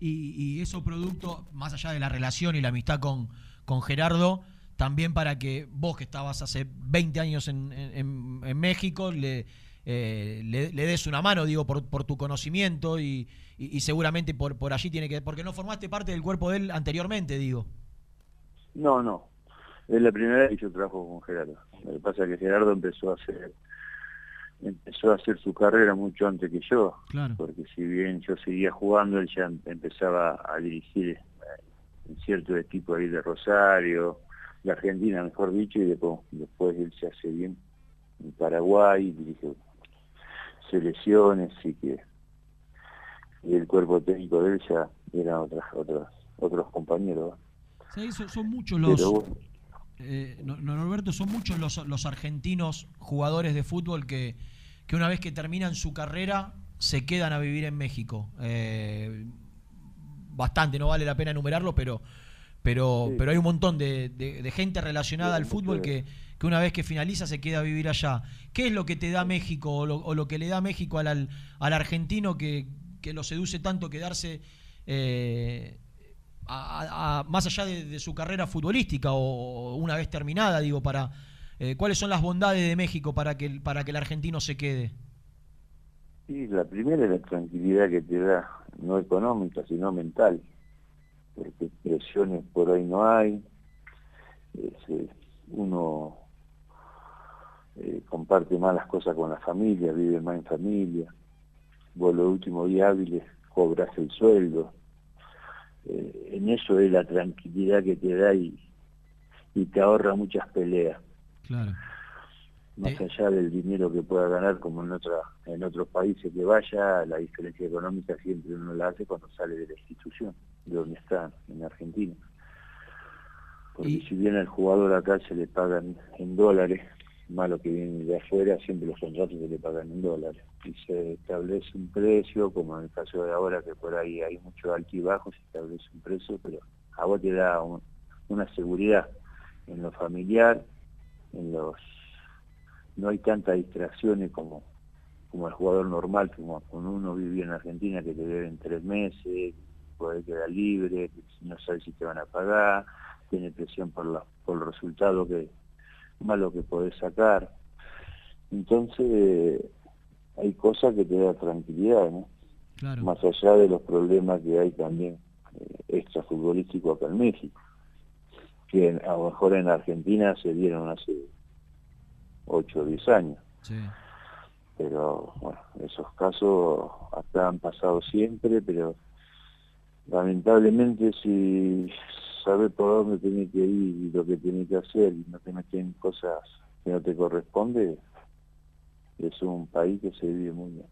Y, y eso producto, más allá de la relación y la amistad con, con Gerardo, también para que vos que estabas hace 20 años en, en, México le, eh, le, des una mano, digo, por, por tu conocimiento y, y, seguramente por, por allí tiene que... Porque no formaste parte del cuerpo de él anteriormente, digo. No, no. Es la primera vez que yo trabajo con Gerardo. Lo que pasa es que Gerardo empezó a hacer empezó a hacer su carrera mucho antes que yo, porque si bien yo seguía jugando, él ya empezaba a dirigir eh, en cierto equipo ahí de Rosario, de Argentina mejor dicho, y después, después él se hace bien en Paraguay, dirige selecciones y que y el cuerpo técnico de él ya eran otras, otras, otros compañeros. Sí, son, muchos los... Eh, Norberto, son muchos los, los argentinos jugadores de fútbol que, que una vez que terminan su carrera se quedan a vivir en México. Eh, bastante, no vale la pena enumerarlo, pero pero, pero hay un montón de, gente relacionada al fútbol que, que, una vez que finaliza se queda a vivir allá. ¿Qué es lo que te da México o lo, que le da México al, al, argentino que, que, lo seduce tanto quedarse eh, más allá de, su carrera futbolística o, una vez terminada, digo, para eh, cuáles son las bondades de México para que, para que el argentino se quede? Sí, la primera es la tranquilidad que te da, no económica, sino mental porque presiones por ahí no hay, uno eh, comparte más las cosas con la familia, vive más en familia, vos los últimos días hábiles cobras el sueldo, eh, en eso es la tranquilidad que te da y, y te ahorra muchas peleas. Claro más allá del dinero que pueda ganar como en otra en otros países que vaya, la diferencia económica siempre uno la hace cuando sale de la institución, de donde está, en Argentina. Porque si bien al jugador acá se le pagan en dólares, malo que viene de afuera, siempre los contratos se le pagan en dólares. Y se establece un precio, como en el caso de ahora que por ahí hay mucho bajo, se establece un precio, pero a vos te da una seguridad en lo familiar, en los no hay tantas distracciones como, como el jugador normal, como cuando uno vivía en Argentina que te deben tres meses, puede quedar libre, no sabes si te van a pagar, tiene presión por, la, por el resultado que malo que podés sacar. Entonces hay cosas que te da tranquilidad, ¿no? Más allá de los problemas que hay también eh, extrafutbolísticos acá en México, que a lo mejor en Argentina se dieron hace 8 o 10 años. Pero bueno, esos casos hasta han pasado siempre, pero lamentablemente si sabes por dónde tiene que ir y lo que tiene que hacer y no te meten cosas que no te corresponde, es un país que se vive muy bien.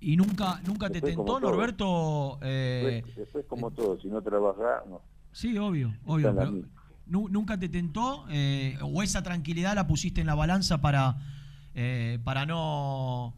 ¿Y nunca nunca te tentó, Norberto? Eh, después, como todo, si no trabajas, no. Sí, obvio, obvio nunca te tentó eh, o esa tranquilidad la pusiste en la balanza para, eh, para no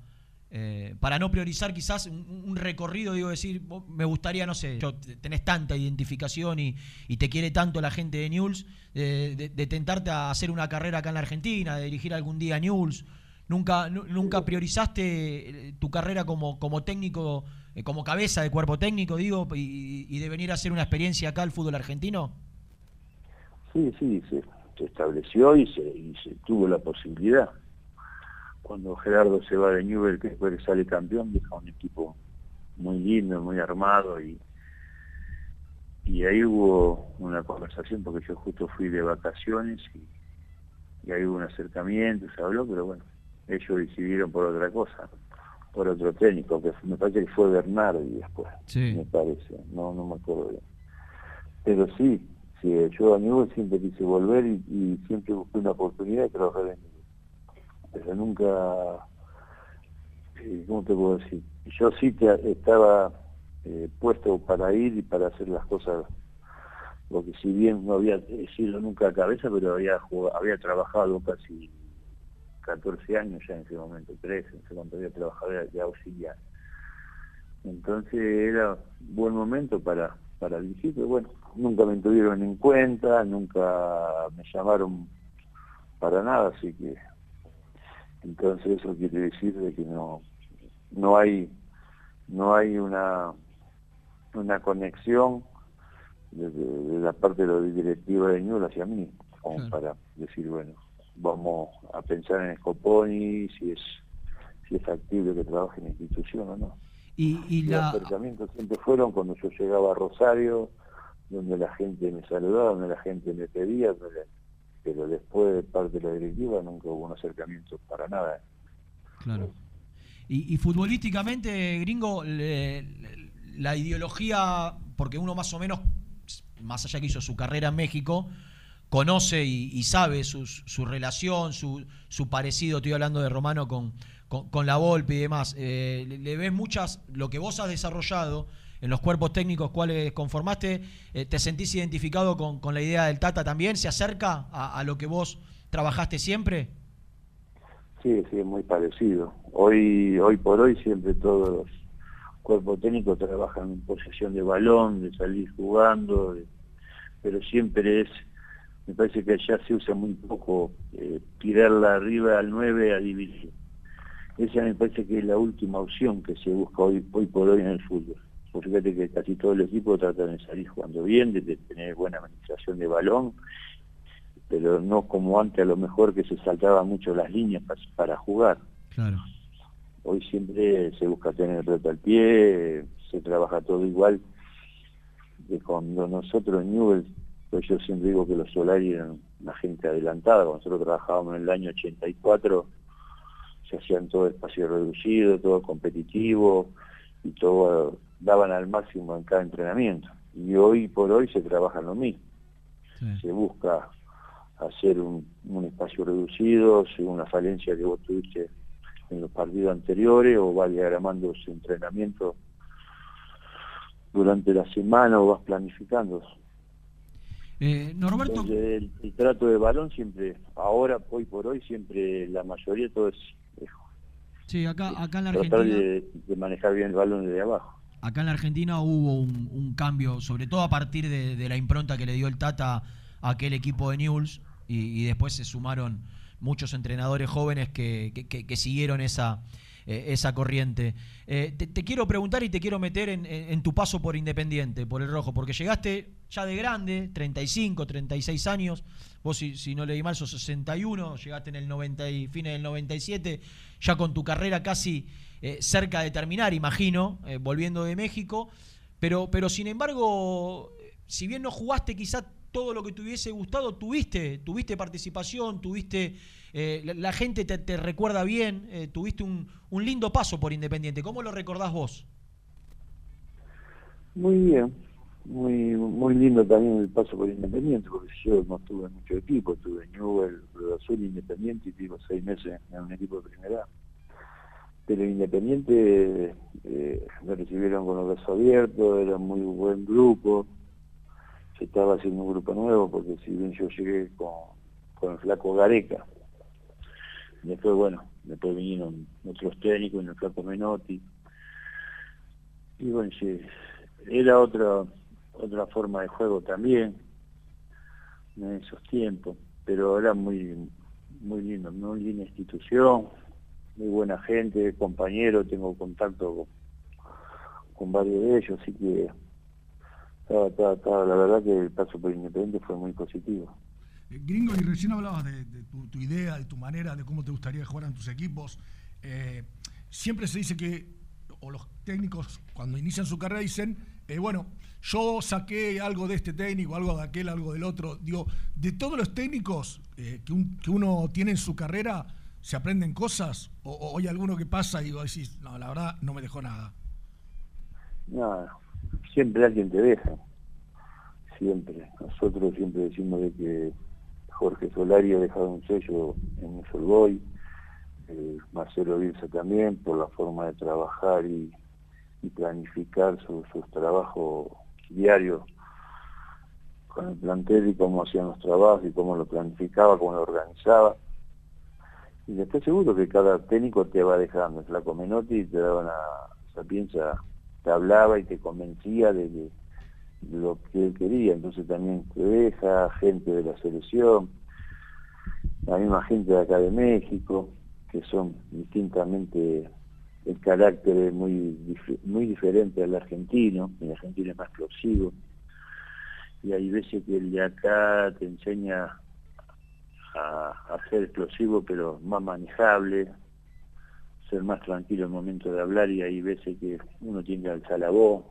eh, para no priorizar quizás un, recorrido, digo, decir, me gustaría, no sé, yo, tenés tanta identificación y, te quiere tanto la gente de News, de, tentarte a hacer una carrera acá en la Argentina, de dirigir algún día News. ¿Nunca, nunca priorizaste tu carrera como, como técnico, como cabeza de cuerpo técnico, digo, y, de venir a hacer una experiencia acá al fútbol argentino? Sí, sí, se, estableció y se, y se tuvo la posibilidad. Cuando Gerardo se va de Newell, que después sale campeón, deja un equipo muy lindo, muy armado y, y ahí hubo una conversación porque yo justo fui de vacaciones y, y ahí hubo un acercamiento, se habló, pero bueno, ellos decidieron por otra cosa, por otro técnico, que me parece que fue Bernardi después, me parece, no, no me acuerdo bien. Pero sí, Sí, yo a Newell siempre quise volver y, siempre busqué una oportunidad de trabajar en Pero nunca eh, ¿cómo te puedo decir? Yo sí te, estaba eh, puesto para ir y para hacer las cosas, porque si bien no había sido nunca cabeza, pero había había trabajado casi 14 años ya en ese momento, 13, no sé cuánto había trabajado de auxiliar. Entonces era buen momento para, para dirigir, pero bueno, nunca me tuvieron en cuenta, nunca me llamaron para nada, así que entonces eso quiere decir de que no no hay no hay una una conexión de, la parte de la directiva de Ñuel hacia mí, como para decir, bueno, vamos a pensar en Scoponi, si es si es factible que trabaje en la institución o no. Y, Los acercamientos siempre fueron cuando yo llegaba a Rosario, donde la gente me saludaba, donde la gente me pedía, pero después de parte de la directiva nunca hubo un acercamiento para nada. Claro. Y, futbolísticamente, gringo, la ideología, porque uno más o menos, más allá que hizo su carrera en México, conoce y, sabe su, relación, su, su, parecido, estoy hablando de Romano con, con, la Volpe y demás. Eh, le, ves muchas, lo que vos has desarrollado en los cuerpos técnicos cuales conformaste, eh, ¿te sentís identificado con, con, la idea del Tata también? ¿Se acerca a, a lo que vos trabajaste siempre? Sí, sí, es muy parecido. Hoy, hoy por hoy siempre todos los cuerpos técnicos trabajan en posesión de balón, de salir jugando, pero siempre es, me parece que allá se usa muy poco eh, tirarla arriba al 9 a dividir. Esa me parece que es la última opción que se busca hoy, hoy por hoy en el fútbol. Porque fíjate que casi todo el equipo trata de salir jugando bien, de tener buena administración de balón pero no como antes a lo mejor que se saltaba mucho las líneas para, jugar. Claro. Hoy siempre se busca tener el reto al pie, se trabaja todo igual. De cuando nosotros en Newell, pues yo siempre digo que los Solari eran una gente adelantada, cuando nosotros trabajábamos en el año 84, se hacían todo espacio reducido, todo competitivo, y todo daban al máximo en cada entrenamiento. Y hoy por hoy se trabaja lo mismo. Se busca hacer un, espacio reducido según la falencia que vos tuviste en los partidos anteriores o vas diagramando su entrenamiento durante la semana o vas planificando. Eh, Norberto... el, trato de balón siempre, ahora, hoy por hoy, siempre la mayoría todo es... sí, acá, acá en la Argentina... Tratar de, manejar bien el balón desde abajo. Acá en la Argentina hubo un, cambio, sobre todo a partir de, de, la impronta que le dio el Tata a aquel equipo de Newell's, y, después se sumaron muchos entrenadores jóvenes que, que, siguieron esa, eh, esa corriente. Eh, te, quiero preguntar y te quiero meter en, tu paso por Independiente, por el Rojo, porque llegaste ya de grande, 35, 36 años, vos si, si no leí mal sos 61, llegaste en el 90 y fines del 97, ya con tu carrera casi eh, cerca de terminar, imagino, volviendo de México, pero, pero sin embargo, si bien no jugaste quizá todo lo que te hubiese gustado, tuviste, tuviste participación, tuviste, eh, la, gente te, recuerda bien, eh, tuviste un, lindo paso por Independiente. ¿Cómo lo recordás vos? Muy bien, muy muy lindo también el paso por Independiente, porque yo no estuve en mucho equipo, estuve en Newell, Cruz Azul, Independiente y tuve seis meses en un equipo de primera. Pero Independiente eh, me recibieron con los brazos abiertos, era muy buen grupo, estaba haciendo un grupo nuevo, porque si bien yo llegué con, el flaco Gareca, después, bueno, después vinieron otros técnicos, el flaco Menotti, y bueno, sí, era otra, otra forma de juego también, en esos tiempos, pero era muy, muy lindo, muy linda institución, muy buena gente, compañero, tengo contacto con, con varios de ellos, así que la verdad que el paso por Independiente fue muy positivo. Eh, gringo, y recién hablabas de, tu, idea, de tu manera, de cómo te gustaría jugar en tus equipos. Eh, siempre se dice que, o los técnicos cuando inician su carrera dicen, eh, bueno, yo saqué algo de este técnico, algo de aquel, algo del otro. Digo, de todos los técnicos que, uno tiene en su carrera, ¿se aprenden cosas? ¿O, hay alguno que pasa y vos decís, no, la verdad no me dejó nada? No, siempre alguien te deja, siempre. Nosotros siempre decimos de que Jorge Solari ha dejado un sello en el Solboy, eh, Marcelo Bielsa también, por la forma de trabajar y, planificar sus trabajos diarios con el plantel y cómo hacían los trabajos y cómo lo planificaba, cómo lo organizaba. Y estoy seguro que cada técnico te va dejando. la Menotti te daba una sapiencia, te hablaba y te convencía de, lo que él quería. Entonces también deja gente de la selección, la misma gente de acá de México, que son distintamente el carácter es muy, muy diferente al argentino, el argentino es más explosivo, y hay veces que el de acá te enseña a, ser explosivo pero más manejable, ser más tranquilo el momento de hablar y hay veces que uno tiene que alzar la voz.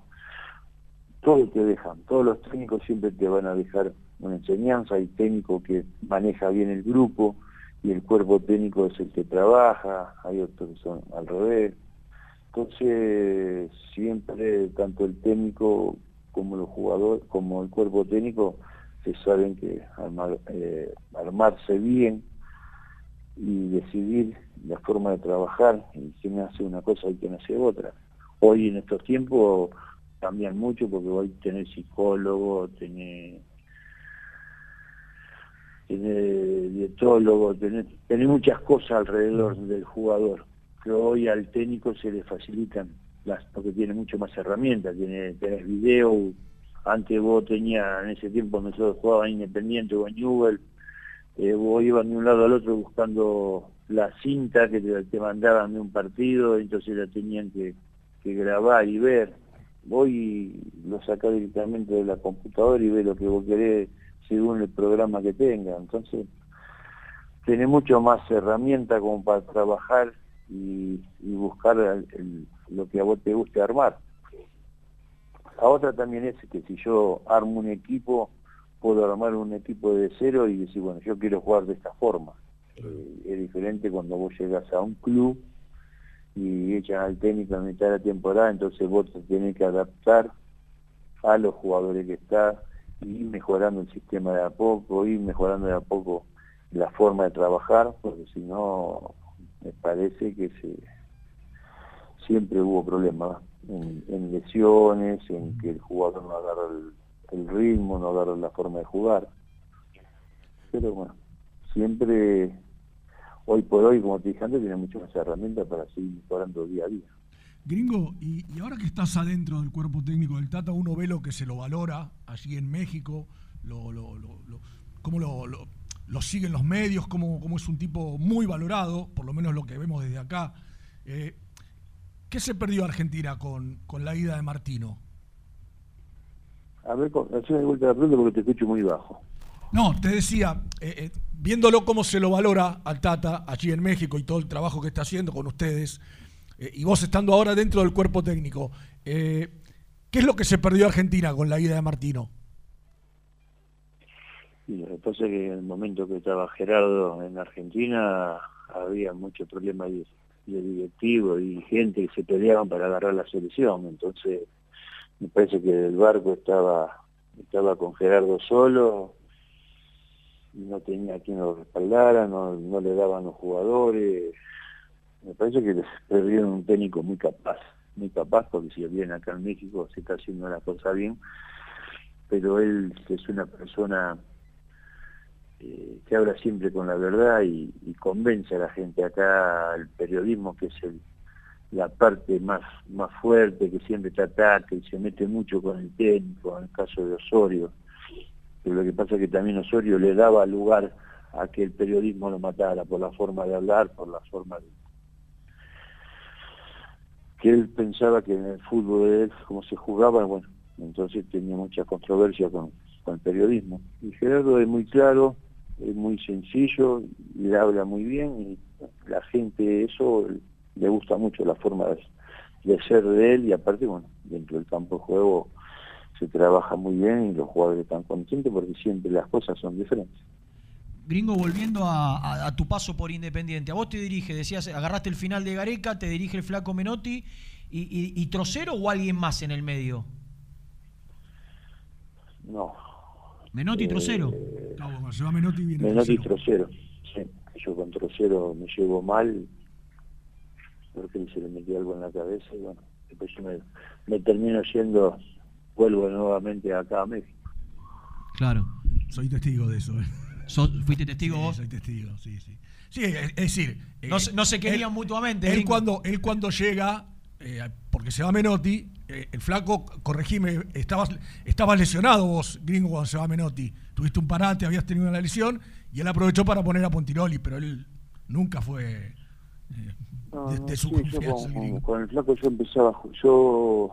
Todo te dejan, todos los técnicos siempre te van a dejar una enseñanza, hay técnico que maneja bien el grupo y el cuerpo técnico es el que trabaja, hay otros que son al revés. Entonces siempre tanto el técnico como los jugadores, como el cuerpo técnico, se saben que eh, armarse bien y decidir la forma de trabajar, y quién hace una cosa y quién hace otra. Hoy en estos tiempos cambian mucho porque hoy tener psicólogo, tener, tener dietólogo, tener, tener muchas cosas alrededor del jugador, que hoy al técnico se le facilitan porque tiene mucho más herramientas, tiene, tenés video, antes vos tenías, en ese tiempo nosotros jugábamos Independiente o en Newell, eh, vos ibas de un lado al otro buscando la cinta que te, mandaban de un partido, entonces la tenían que, grabar y ver. Voy lo sacás directamente de la computadora y ve lo que vos querés según el programa que tenga. Entonces, tiene mucho más herramientas como para trabajar y, buscar lo que a vos te guste armar. La otra también es que si yo armo un equipo, puedo armar un equipo de cero y decir, bueno, yo quiero jugar de esta forma. Eh, es diferente cuando vos llegas a un club y echan al técnico a mitad de la temporada, entonces vos te tenés que adaptar a los jugadores que están, y ir mejorando el sistema de a poco, ir mejorando de a poco la forma de trabajar, porque si no, me parece que se, siempre hubo problemas en, lesiones, en que el jugador no agarra el, ritmo, no agarra la forma de jugar. Pero bueno, siempre, hoy por hoy, como te dije antes, tiene muchas más herramientas para seguir mejorando día a día. Gringo, y, ahora que estás adentro del cuerpo técnico del Tata, uno ve lo que se lo valora allí en México, lo, lo, lo, cómo lo, siguen los medios, cómo, cómo, es un tipo muy valorado, por lo menos lo que vemos desde acá. Eh, ¿Qué se perdió Argentina con, con la ida de Martino? A ver, haceme vuelta la pregunta porque te escucho muy bajo. No, te decía, eh, eh, viéndolo cómo se lo valora al Tata allí en México y todo el trabajo que está haciendo con ustedes, eh, y vos estando ahora dentro del cuerpo técnico, ¿qué es lo que se perdió Argentina con la ida de Martino? es que en el momento que estaba Gerardo en Argentina había muchos problemas de de directivos y gente que se peleaban para agarrar la selección. Entonces, me parece que el barco estaba, estaba con Gerardo solo, no tenía quien lo respaldara, no, no le daban los jugadores. Me parece que les perdieron un técnico muy capaz, muy capaz, porque si bien acá en México se está haciendo la cosa bien, pero él es una persona eh, que habla siempre con la verdad y, convence a la gente. Acá el periodismo, que es el, la parte más, más fuerte, que siempre te ataca y se mete mucho con el técnico, en el caso de Osorio. Lo que pasa es que también Osorio le daba lugar a que el periodismo lo matara por la forma de hablar, por la forma de... que él pensaba que en el fútbol de él, como se jugaba, bueno, entonces tenía mucha controversia con, con el periodismo. Y Gerardo es muy claro, es muy sencillo, le habla muy bien y la gente eso le gusta mucho la forma de, ser de él y aparte, bueno, dentro del campo de juego se trabaja muy bien y los jugadores están conscientes porque siempre las cosas son diferentes. Gringo, volviendo a, tu paso por Independiente, a vos te dirige, decías, agarraste el final de Gareca, te dirige el flaco Menotti y, y Trocero o alguien más en el medio. No, Menotti Trocero. Menotti, Trocero. Sí, yo con Trocero me llevo mal porque se le metió algo en la cabeza y bueno, después yo me, me termino yendo, vuelvo nuevamente acá a México. Claro. Soy testigo de eso. ¿eh? So- ¿Fuiste testigo Sí, vos? Soy testigo, sí, sí. Sí, es, es decir... No eh, se- no se querían él- mutuamente, Él gringo. cuando, él cuando llega, eh, porque se va Menotti, eh, el flaco, corregime, estabas, estabas lesionado vos, gringo, cuando se va Menotti. Tuviste un parate, habías tenido una lesión, y él aprovechó para poner a Pontiroli, pero él nunca fue eh, No, de, su sí, yo confianza. con, el con- el flaco yo empezaba, yo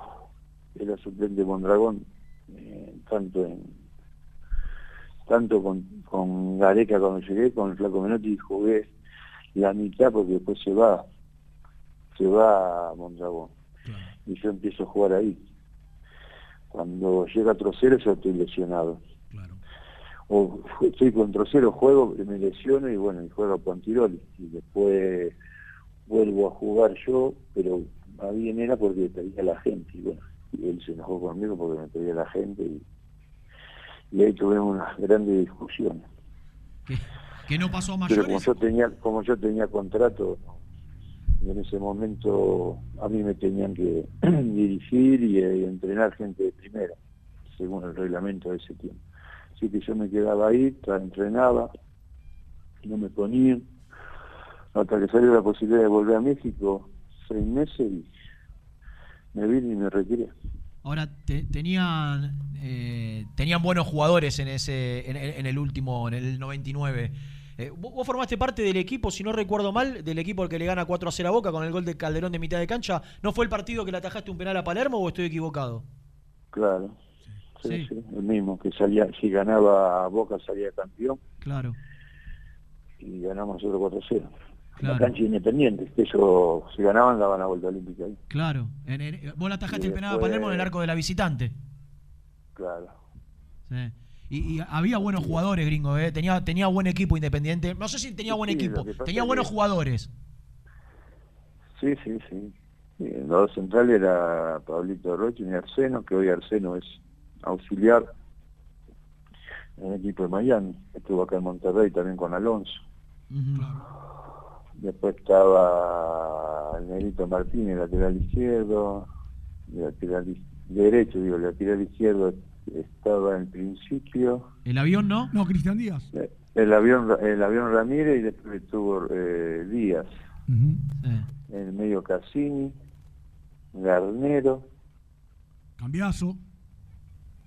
era suplente Mondragón, eh, tanto en tanto con, con Gareca cuando llegué, con flaco Menotti jugué la mitad porque después se va, se va a Mondragón. Y yo empiezo a jugar ahí. Cuando llega Trocero yo estoy lesionado. O estoy con Trocero, juego, me lesiono y bueno, y juego con Tiroli. Y después vuelvo a jugar yo, pero más bien era porque pedía la gente. Y bueno, y él se enojó conmigo porque me pedía la gente y, y ahí tuvimos unas grandes discusiones. Que no pasó a Pero como yo tenía, como yo tenía contrato, y en ese momento a mí me tenían que *clears throat* dirigir y, eh, entrenar gente de primera, según el reglamento de ese tiempo. Así que yo me quedaba ahí, entrenaba, no me ponían, hasta que salió la posibilidad de volver a México, seis meses y me vine y me retiré. Ahora, te- tenían, eh, tenían buenos jugadores en ese en, en el último, en el 99. Eh, vos, vos formaste parte del equipo, si no recuerdo mal, del equipo al que le gana 4 a 0 a Boca con el gol de Calderón de mitad de cancha. ¿No fue el partido que le atajaste un penal a Palermo o estoy equivocado? Claro. Sí, Sí. sí, el mismo, que salía, si ganaba a Boca salía campeón Claro. y ganamos nosotros 4-0. Claro. La cancha independiente, que ellos si ganaban daban la vuelta olímpica ahí. Claro. En- en- vos le atajaste Y el penal a Palermo en el arco de la visitante. Claro. Sí. Y, y había buenos jugadores, gringo, ¿eh? Tenía, tenía buen equipo independiente. No sé si tenía buen Sí, equipo, tenía buenos que- jugadores. Sí, sí, sí. En los dos centrales era Pablito Roche y Arseno, que hoy Arseno es auxiliar en el equipo de Miami. Estuvo acá en Monterrey también con Alonso. Después estaba el Negrito Martínez, lateral izquierdo, lateral iz- derecho, digo, lateral izquierdo estaba en principio. ¿El avión no? No, Cristian Díaz. El avión, el avión Ramírez y después estuvo eh, Díaz. En el medio Cassini, Garnero, Cambiazo.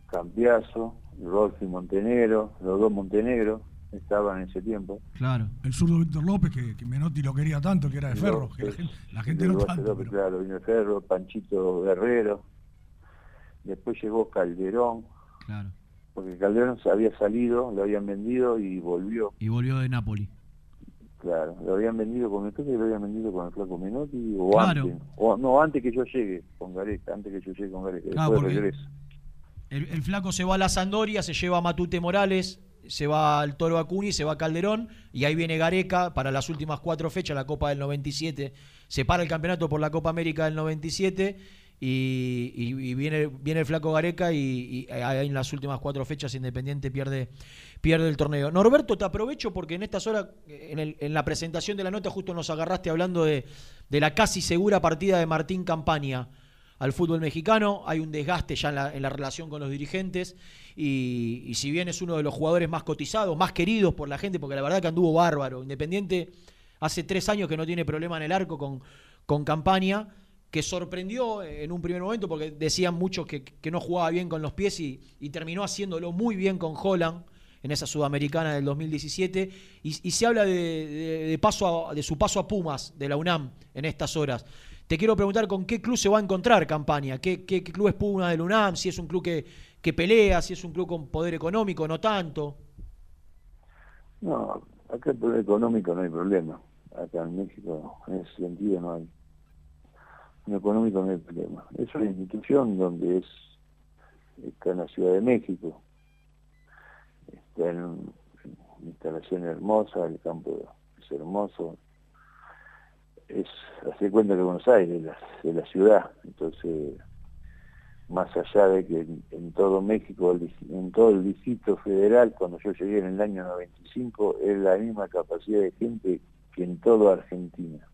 Cambiazo, Rolfi Montenegro, los dos Montenegro estaban en ese tiempo. Claro. El zurdo Víctor López, que, que Menotti lo quería tanto, que era de ferro. Que la gente, la gente no tanto. López, claro, vino Ferro, Panchito Guerrero. Después llegó Calderón, Claro. porque Calderón se había salido, lo habían vendido y volvió. Y volvió de Napoli. Claro, lo habían vendido con, que lo habían vendido con el flaco Menotti o Claro. antes. O, no, antes que yo llegue con Gareca, antes que yo llegue con Gareca. Claro, después porque- regreso. El, el flaco se va a la Sandoria, se lleva a Matute Morales, se va al Toro Acuni, se va Calderón, y ahí viene Gareca para las últimas cuatro fechas, la Copa del 97. Se para el campeonato por la Copa América del 97. Y, y- viene, viene el flaco Gareca y, y ahí en las últimas cuatro fechas Independiente pierde, pierde el torneo. Norberto, te aprovecho porque en estas horas, en, el- en la presentación de la nota, justo nos agarraste hablando de, de la casi segura partida de Martín Campaña al fútbol mexicano. Hay un desgaste ya en la, en la relación con los dirigentes. Y, si bien es uno de los jugadores más cotizados, más queridos por la gente, porque la verdad que anduvo bárbaro. Independiente hace tres años que no tiene problema en el arco con, con campaña, que sorprendió en un primer momento porque decían muchos que, no jugaba bien con los pies y, terminó haciéndolo muy bien con Holland en esa sudamericana del 2017 y, y se habla de, de- de paso a- de su paso a Pumas de la UNAM en estas horas. Te quiero preguntar con qué club se va a encontrar campaña, qué, qué- club es Puma del UNAM, si es un club que, que pelea, si es un club con poder económico, no tanto. No, acá el económico no hay problema. Acá en México, en ese sentido, no hay. En económico no hay problema. Es una institución donde es está en la Ciudad de México. Está en una instalación hermosa, el campo es hermoso. Es, hace cuenta que Buenos Aires es la, ciudad. Entonces, más allá de que en, en todo México, en todo el distrito federal, cuando yo llegué en el año 95, es la misma capacidad de gente que en toda Argentina.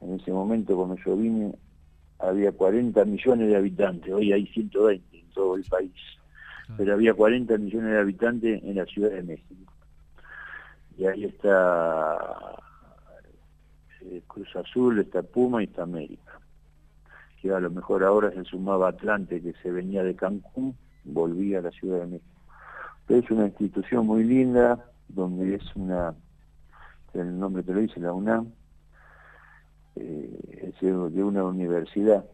En ese momento cuando yo vine había 40 millones de habitantes, hoy hay 120 en todo el país, pero había 40 millones de habitantes en la Ciudad de México. Y ahí está eh, Cruz Azul, está Puma y está América. Que a lo mejor ahora se sumaba Atlante, que se venía de Cancún, volvía a la Ciudad de México. Pero es una institución muy linda, donde es una, el nombre te lo dice, la UNAM, eh, es de una universidad.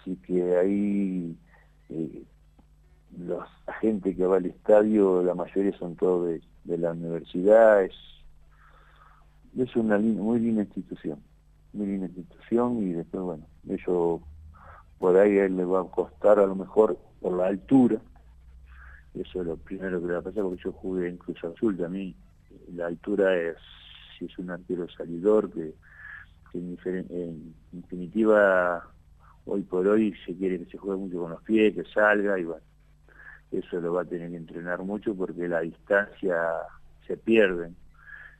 Así que ahí eh, la gente que va al estadio, la mayoría son todos de, de la universidad, es es una muy linda institución, muy linda institución y después, bueno, ellos por ahí a le va a costar a lo mejor por la altura, eso es lo primero que le va a pasar porque yo jugué en Cruz Azul también, la altura es, si es un arquero salidor que, en, definitiva hoy por hoy se quiere que se juegue mucho con los pies, que salga y bueno, eso lo va a tener que entrenar mucho porque la distancia se pierde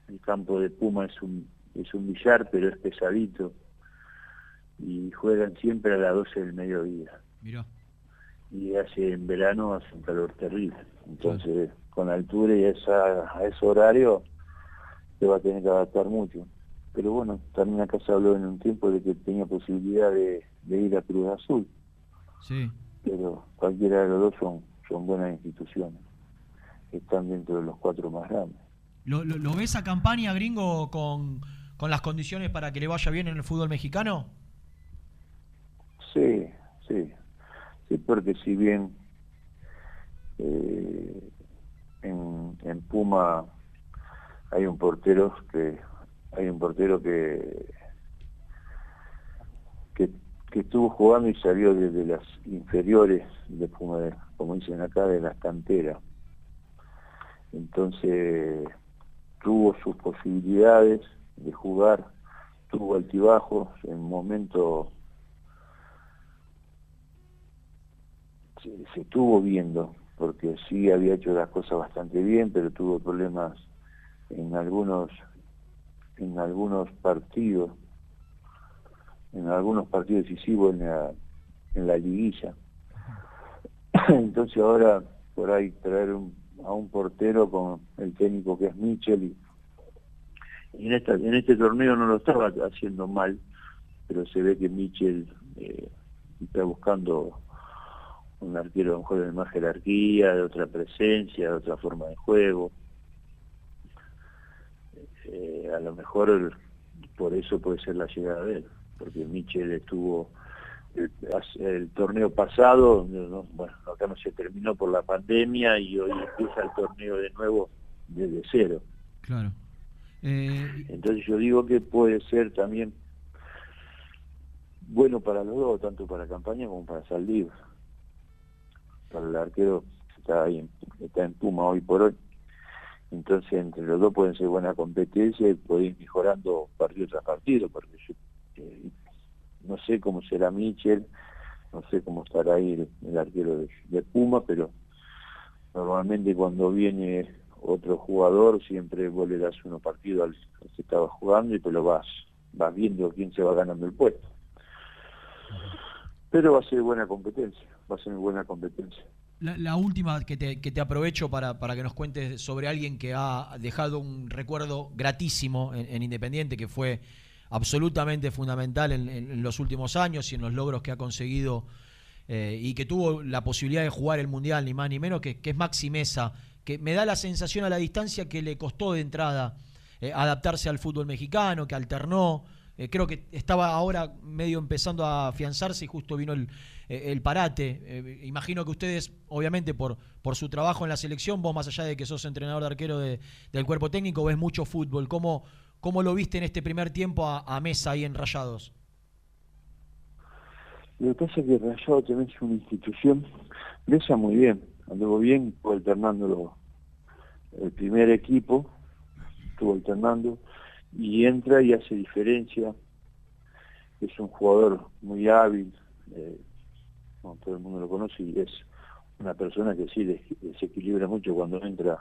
el campo de Puma es un, es un billar, pero es pesadito. Y juegan siempre a las 12 del mediodía. Y hace en verano hace un calor terrible. Entonces, con altura y esa, a ese horario, se va a tener que adaptar mucho. Pero bueno, también acá se habló en un tiempo de que tenía posibilidad de, ir a Cruz Azul. Sí. Pero cualquiera de los dos son, son buenas instituciones. Están dentro de los cuatro más grandes. ¿Lo, lo, ves a campaña gringo con, las condiciones para que le vaya bien en el fútbol mexicano? Sí, sí. Sí, porque si bien eh, en, en Puma hay un portero que hay un portero que, que, que estuvo jugando y salió desde las inferiores de Puma, como dicen acá, de las canteras. Entonces tuvo sus posibilidades de jugar, tuvo altibajos, en momento se, se estuvo viendo, porque sí había hecho las cosas bastante bien, pero tuvo problemas en algunos en algunos partidos, en algunos partidos decisivos en la, en la liguilla. *coughs* Entonces ahora por ahí traer un, a un portero con el técnico que es Michel y, en, esta, en este torneo no lo estaba haciendo mal, pero se ve que Michel eh, está buscando un arquero a lo mejor de más jerarquía, de otra presencia, de otra forma de juego. Eh, a lo mejor por eso puede ser la llegada de él, porque Michel estuvo el, torneo pasado, bueno, acá no se terminó por la pandemia y hoy empieza el torneo de nuevo desde cero. Claro. Eh, Entonces yo digo que puede ser también bueno para los dos, tanto para campaña como para salir Para el arquero que está ahí en, está en Puma hoy por hoy. Entonces entre los dos pueden ser buena competencia y pueden ir mejorando partido tras partido, porque yo, eh, no sé cómo será Michel, no sé cómo estará ahí el, arquero de, Puma, pero normalmente cuando viene otro jugador siempre vos le das uno partido al, que estaba jugando y te lo vas, vas viendo quién se va ganando el puesto. Pero va a ser buena competencia, va a ser buena competencia. La, última que te, que te aprovecho para, para, que nos cuentes sobre alguien que ha dejado un recuerdo gratísimo en Independiente, que fue absolutamente fundamental en, los últimos años y en los logros que ha conseguido eh, y que tuvo la posibilidad de jugar el Mundial, ni más ni menos, que, es Maxi Mesa, que me da la sensación a la distancia que le costó de entrada eh, adaptarse al fútbol mexicano, que alternó. Eh, creo que estaba ahora medio empezando a afianzarse y justo vino el, el parate. imagino que ustedes, obviamente, por, por su trabajo en la selección, vos más allá de que sos entrenador de arquero de, del cuerpo técnico, ves mucho fútbol. ¿Cómo, ¿Cómo lo viste en este primer tiempo a, Mesa ahí en Rayados? Lo que pasa es que Rayados también es una institución, Mesa muy bien, anduvo bien, estuvo alternando el primer equipo, estuvo alternando, y entra y hace diferencia, es un jugador muy hábil, eh, todo el mundo lo conoce y es una persona que sí se equilibra mucho cuando entra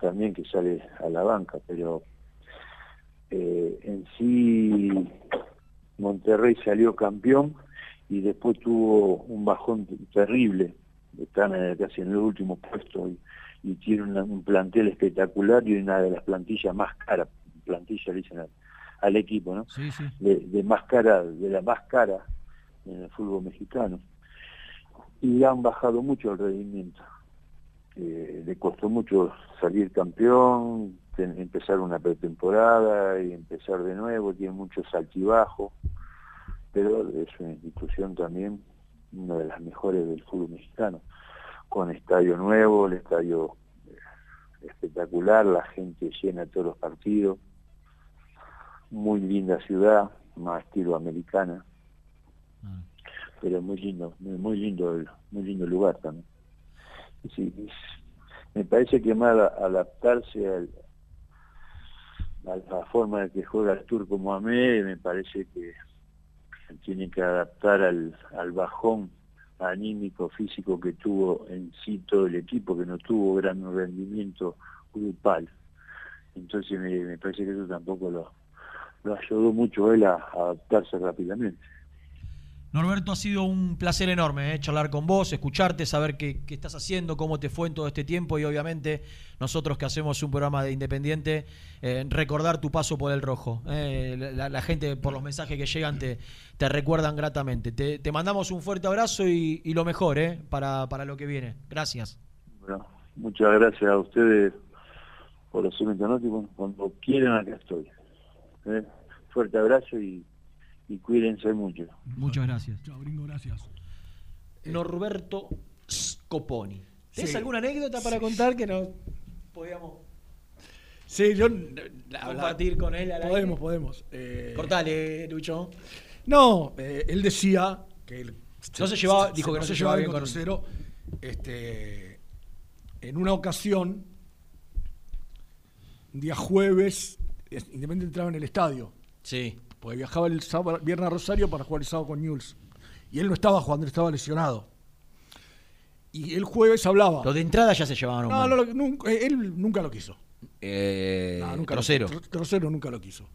también que sale a la banca, pero eh, en sí Monterrey salió campeón y después tuvo un bajón terrible, están eh, casi en el último puesto y, y tiene una- un plantel espectacular y una de las plantillas más caras, plantilla le dicen al, al equipo, ¿no? Sí, sí. De, de más cara, de la más cara en el fútbol mexicano. Y han bajado mucho el rendimiento. Eh, le costó mucho salir campeón, empezar una pretemporada y empezar de nuevo, tiene muchos altibajos, pero es una institución también, una de las mejores del fútbol mexicano, con estadio nuevo, el estadio eh, espectacular, la gente llena todos los partidos, muy linda ciudad, más estilo americana, pero muy lindo, muy, muy lindo, el- muy lindo lugar también. Sí, es- me parece que más adaptarse al, la forma de que juega el turco Mohamed, me parece que tiene que adaptar al, al bajón anímico, físico que tuvo en sí todo el equipo, que no tuvo gran rendimiento grupal. Entonces me, me parece que eso tampoco lo, ayudó mucho él a adaptarse rápidamente. Norberto, ha sido un placer enorme eh, charlar con vos, escucharte, saber qué, qué estás haciendo, cómo te fue en todo este tiempo y obviamente nosotros que hacemos un programa de Independiente, eh, recordar tu paso por el rojo. Eh, la, gente por los mensajes que llegan te, te recuerdan gratamente. Te, te mandamos un fuerte abrazo y, y lo mejor eh, para, para lo que viene. Gracias. Bueno, muchas gracias a ustedes por los cementos Cuando quieran, acá estoy. ¿eh? Fuerte abrazo y, y cuídense mucho. Muchas gracias. Chao, gringo, gracias. Norberto Scoponi. ¿Tienes Sí. alguna anécdota para contar que no podíamos Sí, yo... compartir con él? al aire? Podemos, podemos. Eh, Cortale, Lucho. No, eh, él decía que él No se llevaba- dijo que no se llevaba bien con- Cero. Este, en una ocasión, un día jueves, es- Independiente entraba en el estadio. Sí. Porque viajaba el sábado, viernes a Rosario para jugar el sábado con Newell's. Y él no estaba jugando, él estaba lesionado. Y el jueves hablaba. Los de entrada ya se llevaban un No, no, lo- nunca- él nunca lo quiso. Eh, No, nunca lo- Trocero. Tro- Trocero nunca lo quiso.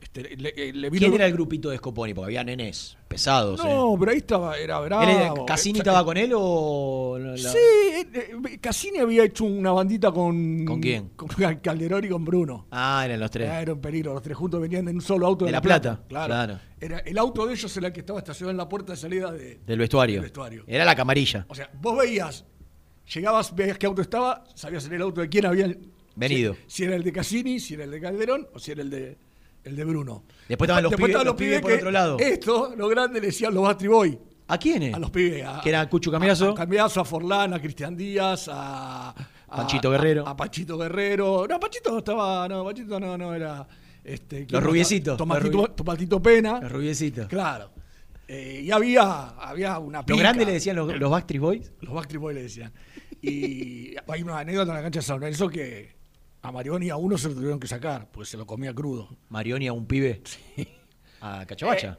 Este, le- eh, le vino- ¿Quién era el grupito de Scoponi? Porque había nenes pesados. No, pero ahí estaba, era bravo. ¿Él era- ¿Cassini Eh, estaba con él o.? la- Sí, eh, eh, Cassini había hecho una bandita con. ¿Con quién? *laughs* Con Calderón y con Bruno. Ah, eran los tres. Ah, Era un peligro, los tres juntos venían en un solo auto de, De La Plata, claro. Era, el auto de ellos era el que estaba estacionado en la puerta de salida de, Del vestuario. del vestuario. Era la camarilla. O sea, vos veías, llegabas, veías qué auto estaba, sabías en el auto de quién había Venido. Si, si era el de Cassini, si era el de Calderón o si era el de, el de Bruno. Después estaban los pibes- los pibes por que otro lado. Esto, lo grande, le decían los Bastry Boy. ¿A quiénes? A los pibes. A, Que era Cucho Cambiaso. A, a Cambiaso, a Forlán, a Cristian Díaz, a, a- Panchito Guerrero. A, Panchito Guerrero. No, Panchito no estaba. No, Panchito no, no era. Este, ¿quién Los rubiecitos, los Tomatito, rubi- Tomatito Pena. Los rubiecitos. Claro. Eh, y había, había una ¿Los pica. grandes le decían los, los Backstreet Boys? Los Backstreet Boys le decían. Y *laughs* hay una anécdota en la cancha de San Lorenzo que a Marioni a uno se lo tuvieron que sacar, pues se lo comía crudo. Marioni a un pibe. *laughs* A Cachabacha.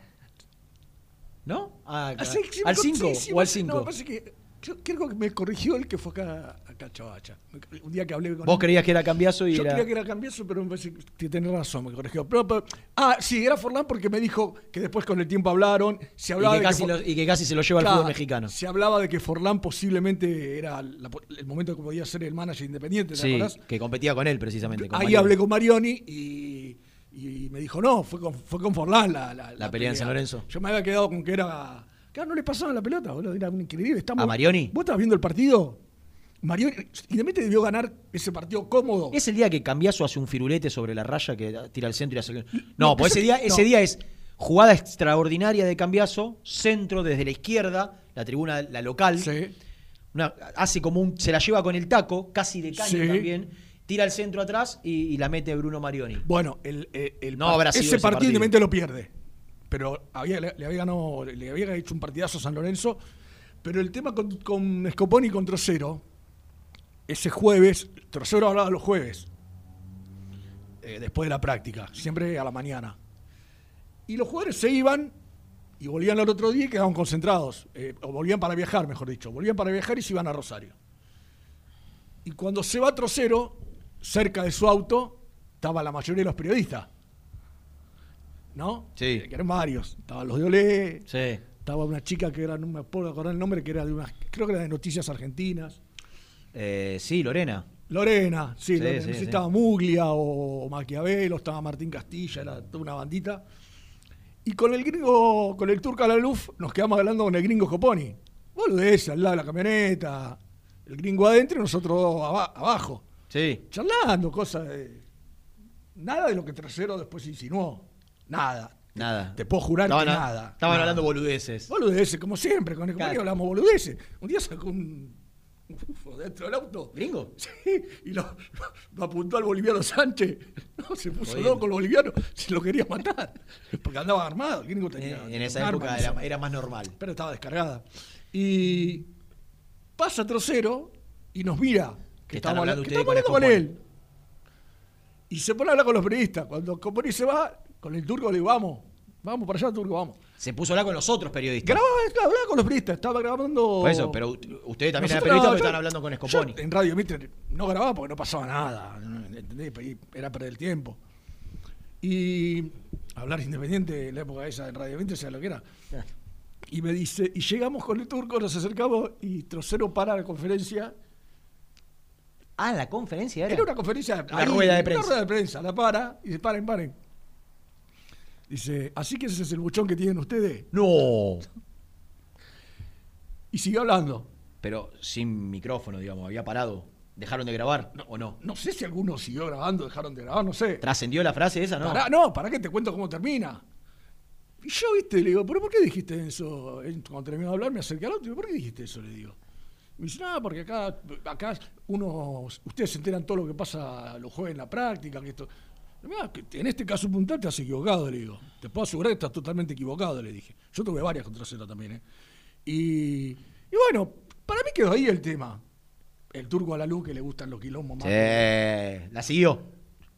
¿No? A- Ah, sí, sí, ¿Al sí, 5 sí, o al No, 5? me parece que. Yo creo que me corrigió el que fue acá Un día que hablé con Vos él. creías que era Cambiaso y Yo era. creía que era Cambiaso, pero me parece que tiene razón, me corrigió. Pero, pero- ah, sí, era Forlán porque me dijo que después con el tiempo hablaron. Se Y hablaba que, de casi For- lo- y que casi se lo lleva al Claro, fútbol mexicano. Se hablaba de que Forlán posiblemente era la- el momento que podía ser el manager independiente, ¿te Sí, acordás? que competía con él precisamente. con Ahí Marioni. hablé con Marioni y, y me dijo, no, fue con, fue con Forlán la, la, La pelea en San Lorenzo. Yo me había quedado con que era... Claro, no le pasaban la pelota, boludo, era increíble. Estamos, ¿A Marioni? ¿Vos estabas viendo el partido? Marioni, Independiente debió ganar ese partido cómodo. Es el día que Cambiaso hace un firulete sobre la raya que tira al centro y hace. No, No, pues ese día, ese día es jugada extraordinaria de Cambiaso, centro desde la izquierda, la tribuna, la local. Una- hace como un. Se la lleva con el taco, casi de caño Sí. también. Tira al centro atrás y, y la mete Bruno Marioni. Bueno, el, el- el No par- habrá sido ese, ese partido, partido. Independiente lo pierde. Pero había, le, le había ganado, le había hecho un partidazo a San Lorenzo. Pero el tema con, con Scoponi y con Trocero, ese jueves, Trocero hablaba los jueves, eh, después de la práctica, siempre a la mañana. Y los jugadores se iban y volvían al otro día y quedaban concentrados. eh, o volvían para viajar, mejor dicho. Volvían para viajar y se iban a Rosario. Y cuando se va Trocero, cerca de su auto, estaba la mayoría de los periodistas. ¿no? Sí. Que eran varios. Estaban los de Olé. Sí. Estaba una chica que era, no me puedo acordar el nombre, que era de unas, creo que era de Noticias Argentinas. Eh, sí, Lorena. Lorena, sí, Sí, Lorena. sí, No sé si sí. estaba Muglia o Maquiavelo, estaba Martín Castilla, era toda una bandita. Y con el gringo, con el turco a la luz, nos quedamos hablando con el gringo Coponi. Boludez, al lado de la camioneta, el gringo adentro y nosotros aba- abajo. Sí. Charlando, cosas de. Nada de lo que Trasero después insinuó. Nada. Nada. Te puedo jurar Estaban que a- nada. Estaban Nada. hablando boludeces. Boludeces, como siempre, con el Claro. compañero hablamos boludeces. Un día sacó un, dentro del auto. ¿Gringo? Sí, y lo, apuntó al boliviano Sánchez. No, se puso Jodiendo. loco el boliviano, se lo quería matar. Porque andaba armado, el gringo tenía. En, esa época era, era más normal. Pero estaba descargada. Y pasa Trocero y nos mira. Que estamos hablando habla- que con hablando con él. Y se pone a hablar con los periodistas. Cuando Coponi se va, con el turco le digo, vamos, vamos para allá, turco, vamos. Se puso a hablar con los otros periodistas. Grababa, hablaba con los periodistas, estaba grabando. Por eso, pero ustedes también eran periodistas no, estaban hablando con Scoponi. en Radio Mitre no grababa porque no pasaba nada, ¿entendés? Y Era perder el tiempo. Y hablar independiente en la época esa en Radio Mitre, sea lo que era. *laughs* Y me dice, y llegamos con el turco, nos acercamos y Trocero para la conferencia. Ah, la conferencia era. Era una conferencia. Una rueda de prensa. Una rueda de prensa, la para y dice, paren, paren. Dice, así que ese es el buchón que tienen ustedes. No. Y siguió hablando. Pero sin micrófono, digamos, había parado. ¿Dejaron de grabar o no? No sé si algunos siguió grabando, dejaron de grabar, no sé. ¿Trascendió la frase esa, no? Pará, no, ¿para qué te cuento cómo termina? Y yo, viste, le digo, ¿pero por qué dijiste eso? Cuando terminó de hablar, me acerqué al otro ¿por qué dijiste eso? Le digo. Me dice, no, porque acá, acá uno, ustedes se enteran todo lo que pasa los jueves en la práctica, que esto. Mirá, que en este caso puntual te has equivocado, le digo. Te puedo asegurar que estás totalmente equivocado, le dije. Yo tuve varias contra Z también, ¿eh? Y, y bueno, para mí quedó ahí el tema. El turco a la luz que le gustan los quilombos más. Sí. La siguió.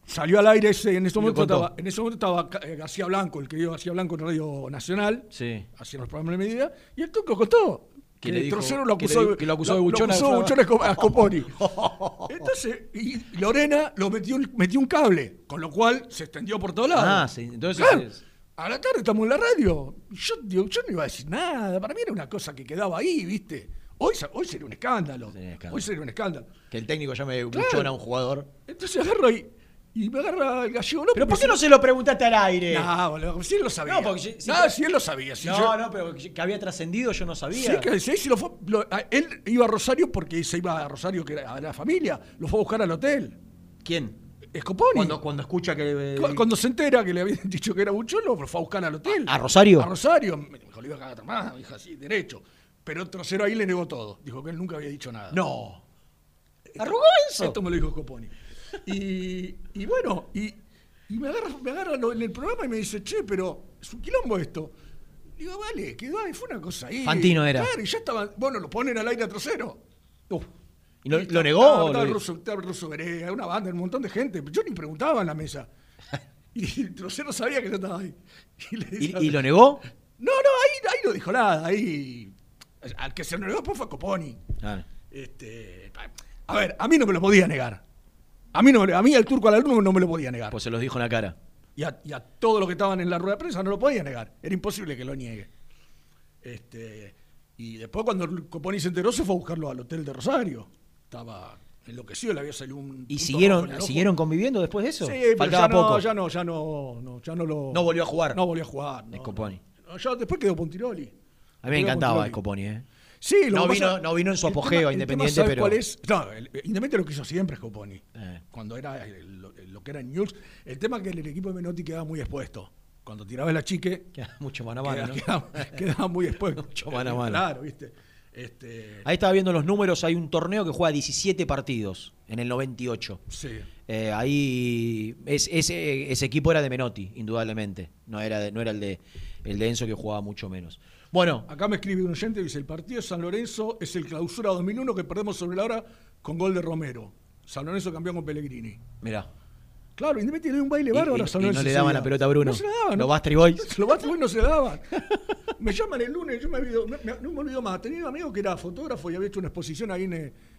Salió al aire ese, en ese momento estaba, en ese momento estaba eh, García Blanco, el querido García Blanco en Radio Nacional, Sí. haciendo los programas de medida, y el turco contó Que que, le dijo- lo que acusó, le- que lo acusó de buchón a acusó de a *laughs* Scoponi. Entonces, y Lorena lo metió, un- metió un cable, con lo cual se extendió por todos lados. Ah, sí. Entonces. Claro. es- A la tarde estamos en la radio. Yo, digo, yo no iba a decir nada. Para mí era una cosa que quedaba ahí, ¿viste? Hoy, hoy sería un escándalo. Hoy sería un escándalo. Que el técnico llame Claro. buchón a un jugador. Entonces agarro y, y me agarra el gallego. No, ¿Pero por qué no se lo preguntaste al aire? No, boludo, si él lo sabía. No, porque si- si- no, si él lo sabía. si no, yo- no, pero que había trascendido yo no sabía. Sí, que sí, sí, lo fue- lo- a- él iba a Rosario porque se iba a Rosario, que era a la familia. Lo fue a buscar al hotel. ¿Quién? Scoponi. Cuando, cuando escucha que. Cu- Cuando se entera que le habían *laughs* dicho que era buchón, lo fue a buscar al hotel. ¿A Rosario? A Rosario. Me dijo, le iba a cagar a más, dijo así, derecho. Pero Trocero ahí le negó todo. Dijo que él nunca había dicho nada. No. ¿Arrugó eso? Esto me lo dijo Scoponi. Y, y bueno, y, y me agarra, me agarra lo- en el programa y me dice, che, pero es un quilombo esto. Digo, vale, quedó ahí, fue una cosa ahí. Fantino era. Claro, y ya estaban, bueno, lo ponen al aire a Trocero. ¿Y lo, Y lo estaba- negó? Estaba, estaba lo- el ruso, estaba el ruso Berea, una banda, un montón de gente. Yo ni preguntaba en la mesa. *laughs* Y Trocero sabía que yo estaba ahí. Y, le ¿Y, decía- y lo negó? No, no, ahí, ahí no dijo nada. Ahí. Al que se lo negó después fue Coponi. Este, a ver, a mí no me lo podía negar. A mí, no, a mí el turco al alumno no me lo podía negar. Pues se los dijo en la cara. Y a, y a todos los que estaban en la rueda de prensa no lo podía negar. Era imposible que lo niegue. Este, y después cuando Coponi se enteró se fue a buscarlo al hotel de Rosario. Estaba enloquecido, le había salido un... ¿Y siguieron, siguieron conviviendo después de eso? Sí, pero Faltaba ya no, poco. ya no, ya no, no, ya no lo... No volvió a jugar. No volvió a jugar. no, Scoponi. no. Ya después quedó Pontiroli. A mí me encantaba Pontiroli. Scoponi, ¿eh? Sí, lo no que vino, pasa- no vino en su apogeo a tema, Independiente, ¿sabe pero. cuál es? No, el- Independiente lo quiso siempre Scoponi. Eh. Cuando era el- lo, lo que era News. El tema es que el equipo de Menotti quedaba muy expuesto. Cuando tiraba la chique, Queda mucho mano a mano, ¿no? quedaba, quedaba muy expuesto. *laughs* Mucho mano a mano. Claro, viste. Este, Ahí estaba viendo los números, hay un torneo que juega 17 partidos en el 98. sí. Eh, ahí es- ese, ese equipo era de Menotti, indudablemente. No era, de- no era el de el de Enzo que jugaba mucho menos. Bueno, Acá me escribe un oyente y dice: el partido de San Lorenzo es el clausura 2001 que perdemos sobre la hora con gol de Romero. San Lorenzo campeón con Pellegrini. mirá. Claro, Independiente le dio un baile Y- bárbaro y- a San y Lorenzo. no le daban la pelota a Bruno. No se la daban. Los. Bastry Boys. *laughs* Los Bastry Boys no se la daban. me llaman el lunes, yo me olvido, me- me- no me olvido más. Tenía un amigo que era fotógrafo y había hecho una exposición ahí en,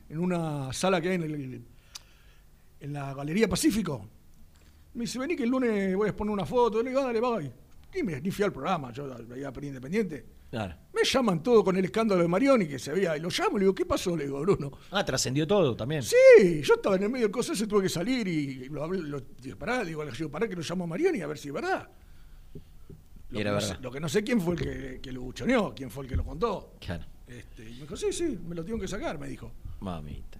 en una sala que hay en, el- en la Galería Pacífico. Me dice, vení que el lunes voy a exponer una foto. Le digo, "Ah, dale, voy. Ni, me- ni fui al programa, yo veía Peri Independiente. Claro. Me llaman todo con el escándalo de Marioni que se había. Y lo llamo y le digo, ¿qué pasó? Le digo, Bruno. Ah, trascendió todo también. Sí, yo estaba en el medio del coso ese, tuve que salir y lo hablé, lo, dije, pará, digo, le digo, pará que lo llamo a Marioni a ver si es verdad. Lo, Y era que no verdad. sé, lo que no sé quién fue el que, que lo buchoneó, quién fue el que lo contó. Claro. Este, y me dijo, sí, sí, me lo tengo que sacar, me dijo. Mamita.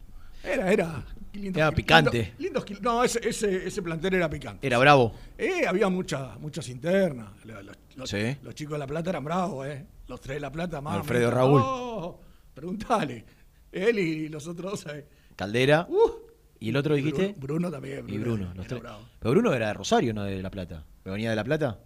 Era, era. lindos Era picante. lindo- lindos kil- no, ese, ese, ese plantel era picante. Era bravo. Eh, había muchas muchas internas. Lo- lo- Los, Sí. los chicos de La Plata eran bravos, ¿eh? Los tres de La Plata, más. Alfredo Raúl. Oh, preguntale. Él y los otros dos. eh. Caldera. Uh. ¿Y el otro dijiste? Bruno, Bruno también. y Bruno Bruno. era- los tres. Pero Bruno era de Rosario, no de La Plata. ¿Pero venía de La Plata?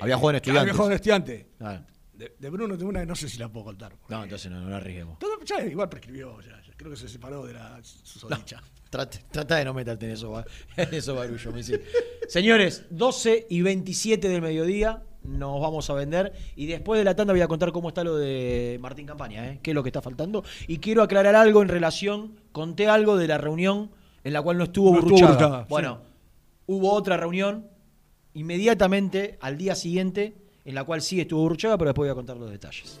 Había jugado en Que Había estudiantes. jugado en estudiante. Ah, De, de Bruno tengo una que no sé si la puedo contar. no, entonces no, no la arriesguemos. Todo- ya igual prescribió, ya. Creo que se separó de la susodicha. Trata, trata de no meterte en eso, *laughs* en eso barullo, Misil. *laughs* Señores, 12 y 27 del mediodía nos vamos a vender y después de la tanda voy a contar cómo está lo de Martín Campaña, ¿eh? qué es lo que está faltando. Y quiero aclarar algo en relación, conté algo de la reunión en la cual no estuvo No estuvo Burruchaga. Burruchaga, sí. Bueno, hubo otra reunión inmediatamente al día siguiente en la cual sí estuvo Burruchaga, pero después voy a contar los detalles.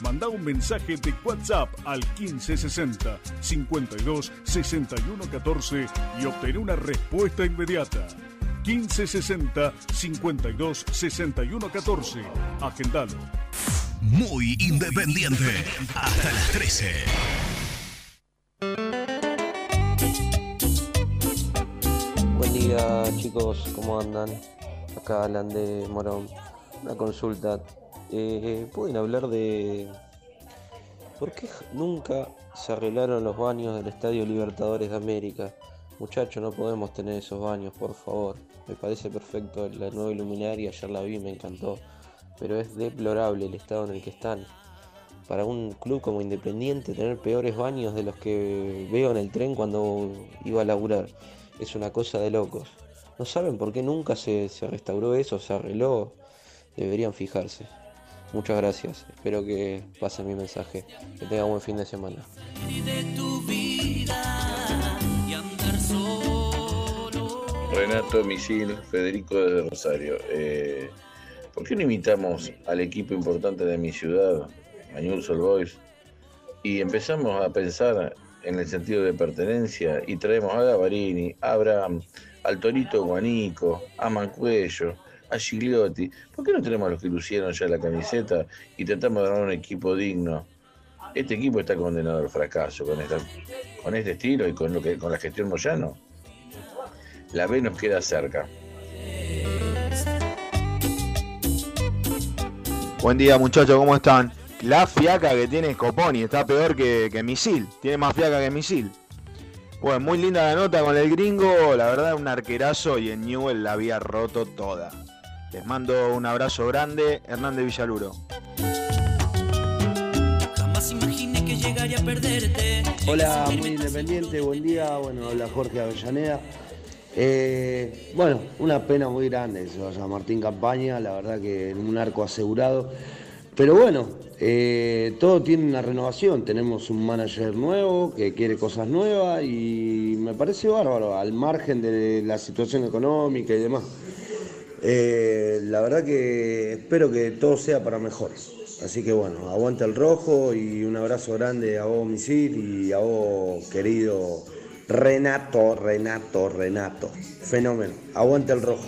Manda un mensaje de WhatsApp al 1560 52 61 14 y obtén una respuesta inmediata. 1560 52 61 14. Agendalo. Muy independiente. Hasta las 13. Buen día chicos, ¿cómo andan? Acá Alan de Morón. Una consulta. Eh, ¿Pueden hablar de por qué nunca se arreglaron los baños del Estadio Libertadores de América? Muchachos, no podemos tener esos baños, por favor. Me parece perfecto la nueva iluminaria, ayer la vi, me encantó. Pero es deplorable el estado en el que están. Para un club como Independiente tener peores baños de los que veo en el tren cuando iba a laburar es una cosa de locos. ¿No saben por qué nunca se, se restauró eso, se arregló? Deberían fijarse. Muchas gracias. Espero que pasen mi mensaje. Que tengan buen fin de semana. Renato Misil, Federico desde Rosario. Eh, ¿Por qué no invitamos al equipo importante de mi ciudad, a Boys, y empezamos a pensar en el sentido de pertenencia y traemos a Gavarini, a Abraham, al Torito Guanico, a Mancuello, a Gigliotti. ¿Por qué no tenemos a los que lucieron ya la camiseta y tratamos de armar un equipo digno? Este equipo está condenado al fracaso con, esta, con este estilo y con, lo que, con la gestión Moyano. La B nos queda cerca. Buen día muchachos, ¿cómo están? La fiaca que tiene Scoponi está peor que, que Misil, tiene más fiaca que Misil. Bueno, muy linda la nota con el gringo, la verdad un arquerazo y en Newell la había roto toda. Les mando un abrazo grande, Hernández Villaluro. Jamás imaginé que llegaría a perderte. Hola, muy independiente, buen día. Bueno, habla Jorge Avellaneda. Eh, bueno, una pena muy grande que se vaya Martín Campaña, la verdad que en un arco asegurado. Pero bueno, eh, todo tiene una renovación. Tenemos un manager nuevo que quiere cosas nuevas y me parece bárbaro, al margen de la situación económica y demás. Eh, la verdad que espero que todo sea para mejor. Así que bueno, aguanta el rojo y un abrazo grande a vos, Misil, y a vos, querido Renato, Renato, Renato. Fenómeno. Aguanta el rojo.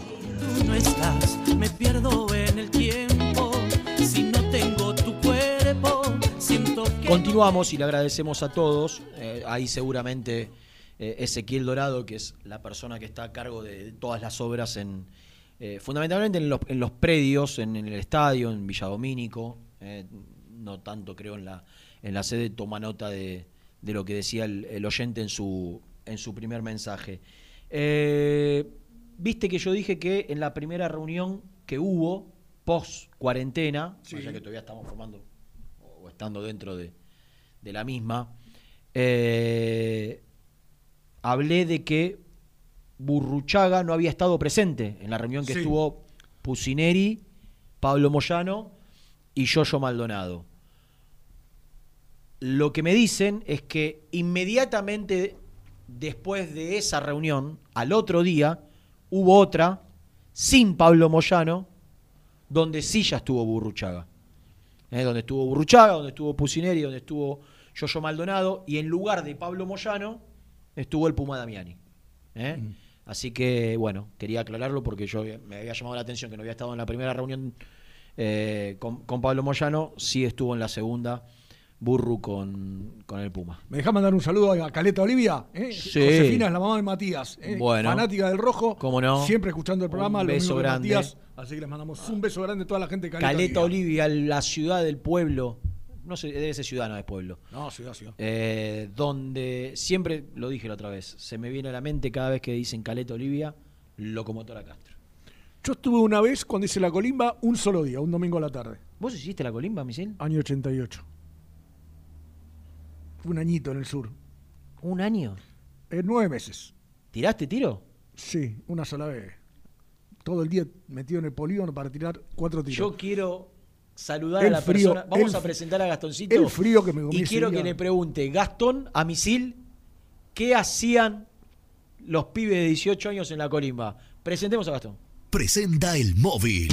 Tú no estás, me pierdo en el tiempo. Si no tengo tu cuerpo, siento que Continuamos y le agradecemos a todos. Eh, ahí seguramente eh, Ezequiel Dorado, que es la persona que está a cargo de todas las obras en eh, fundamentalmente en los, en los predios, en, el estadio, en Villadomínico, eh, no tanto creo en la, en la sede, toma nota de, de lo que decía el, el oyente en su, en su primer mensaje. Eh, Viste que yo dije que en la primera reunión que hubo, post cuarentena, Sí. ya que todavía estamos formando o estando dentro de, de la misma, hablé de que Burruchaga no había estado presente en la reunión que Sí. estuvo Pusineri, Pablo Moyano y Yoyo Maldonado. Lo que me dicen es que inmediatamente después de esa reunión, al otro día, hubo otra sin Pablo Moyano, donde sí ya estuvo Burruchaga. ¿eh? donde estuvo Burruchaga, donde estuvo Pusineri, donde estuvo Yoyo Maldonado, y en lugar de Pablo Moyano estuvo el Puma Damiani. ¿eh? Así que, bueno, quería aclararlo porque yo me había llamado la atención que no había estado en la primera reunión eh, con, con Pablo Moyano, sí estuvo en la segunda, Burru con, con el Puma. ¿Me deja mandar un saludo a Caleta Olivia? ¿eh? Sí. Josefina es la mamá de Matías. ¿eh? Bueno. Fanática del rojo. ¿Cómo no? Siempre escuchando el programa. Un beso grande. Matías. Así que les mandamos un beso grande a toda la gente de Caleta, Caleta Olivia. Olivia, la ciudad del pueblo, no sé, debe ser ciudad, no es pueblo. No, ciudad, ciudad. Eh, donde siempre, lo dije la otra vez, se me viene a la mente cada vez que dicen Caleta Olivia, locomotora Castro. Yo estuve una vez cuando hice la colimba un solo día, un domingo a la tarde. ¿Vos hiciste la colimba, Misil? Año 88. Fue un añito en el sur. ¿Un año? En nueve meses. ¿Tiraste tiro? Sí, una sola vez. Todo el día metido en el polígono para tirar cuatro tiros. Yo quiero saludar El a la frío, persona. Vamos el- a presentar a Gastoncito. el frío que me comí Y quiero día. que le pregunte, Gastón, a Misil, ¿qué hacían los pibes de 18 años en la colimba? Presentemos a Gastón. Presenta el móvil.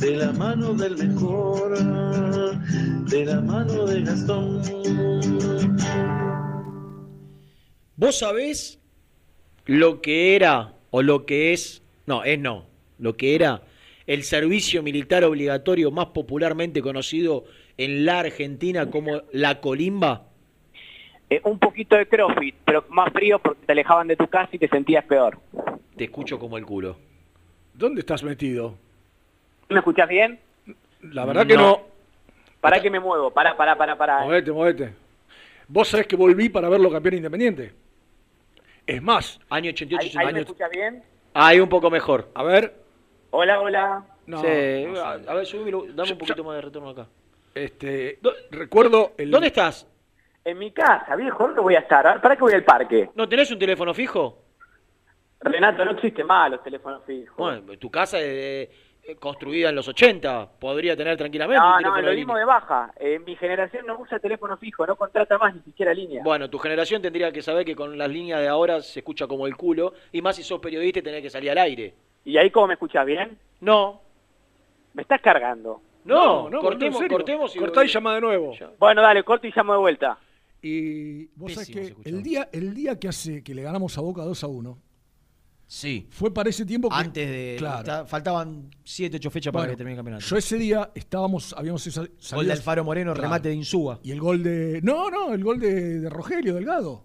de la mano del mejor, de la mano de Gastón. ¿Vos sabés lo que era o lo que es, no, es no, lo que era el servicio militar obligatorio más popularmente conocido en la Argentina como la colimba? Eh, un poquito de CrossFit, pero más frío porque te alejaban de tu casa y te sentías peor. Te escucho como el culo. ¿Dónde estás metido? ¿Me escuchás bien? La verdad que no. Para que me muevo, para, para, para, para. Movete, movete. Vos sabés que volví para verlo campeón independiente. Es más. Año 88, ¿Ahí, ahí me escuchas bien? Ahí un poco mejor. A ver. Hola, hola. No, Sí, no a, a ver, subímelo, dame un poquito más de retorno acá. Este, recuerdo el... ¿Dónde estás? En mi casa, viejo, ¿dónde voy a estar? ¿Para qué voy al parque? ¿No tenés un teléfono fijo? Renato, no existe más los teléfonos fijos. Bueno, tu casa es eh, construida en los 80, podría tener tranquilamente no, un no, lo línea. de baja. Eh, mi generación no usa teléfono fijo, no contrata más ni siquiera línea. Bueno, tu generación tendría que saber que con las líneas de ahora se escucha como el culo, y más si sos periodista y tenés que salir al aire. ¿Y ahí cómo me escuchas bien? No. Me estás cargando. No, no, cortemos, en serio. cortemos y Cortá y llama de nuevo. Bueno, dale, corto y llamo de vuelta. Y vos sabés Pésimo se que el día, el día que hace que le ganamos a Boca 2 a 1, Sí. fue para ese tiempo que... Antes de. Claro. ta- faltaban 7, 8 fechas para que termine el campeonato. Yo ese día estábamos, habíamos sa- Gol salido- de Alfaro Moreno, remate de Insúa. Y el gol de... No, no, el gol de, de Rogelio Delgado.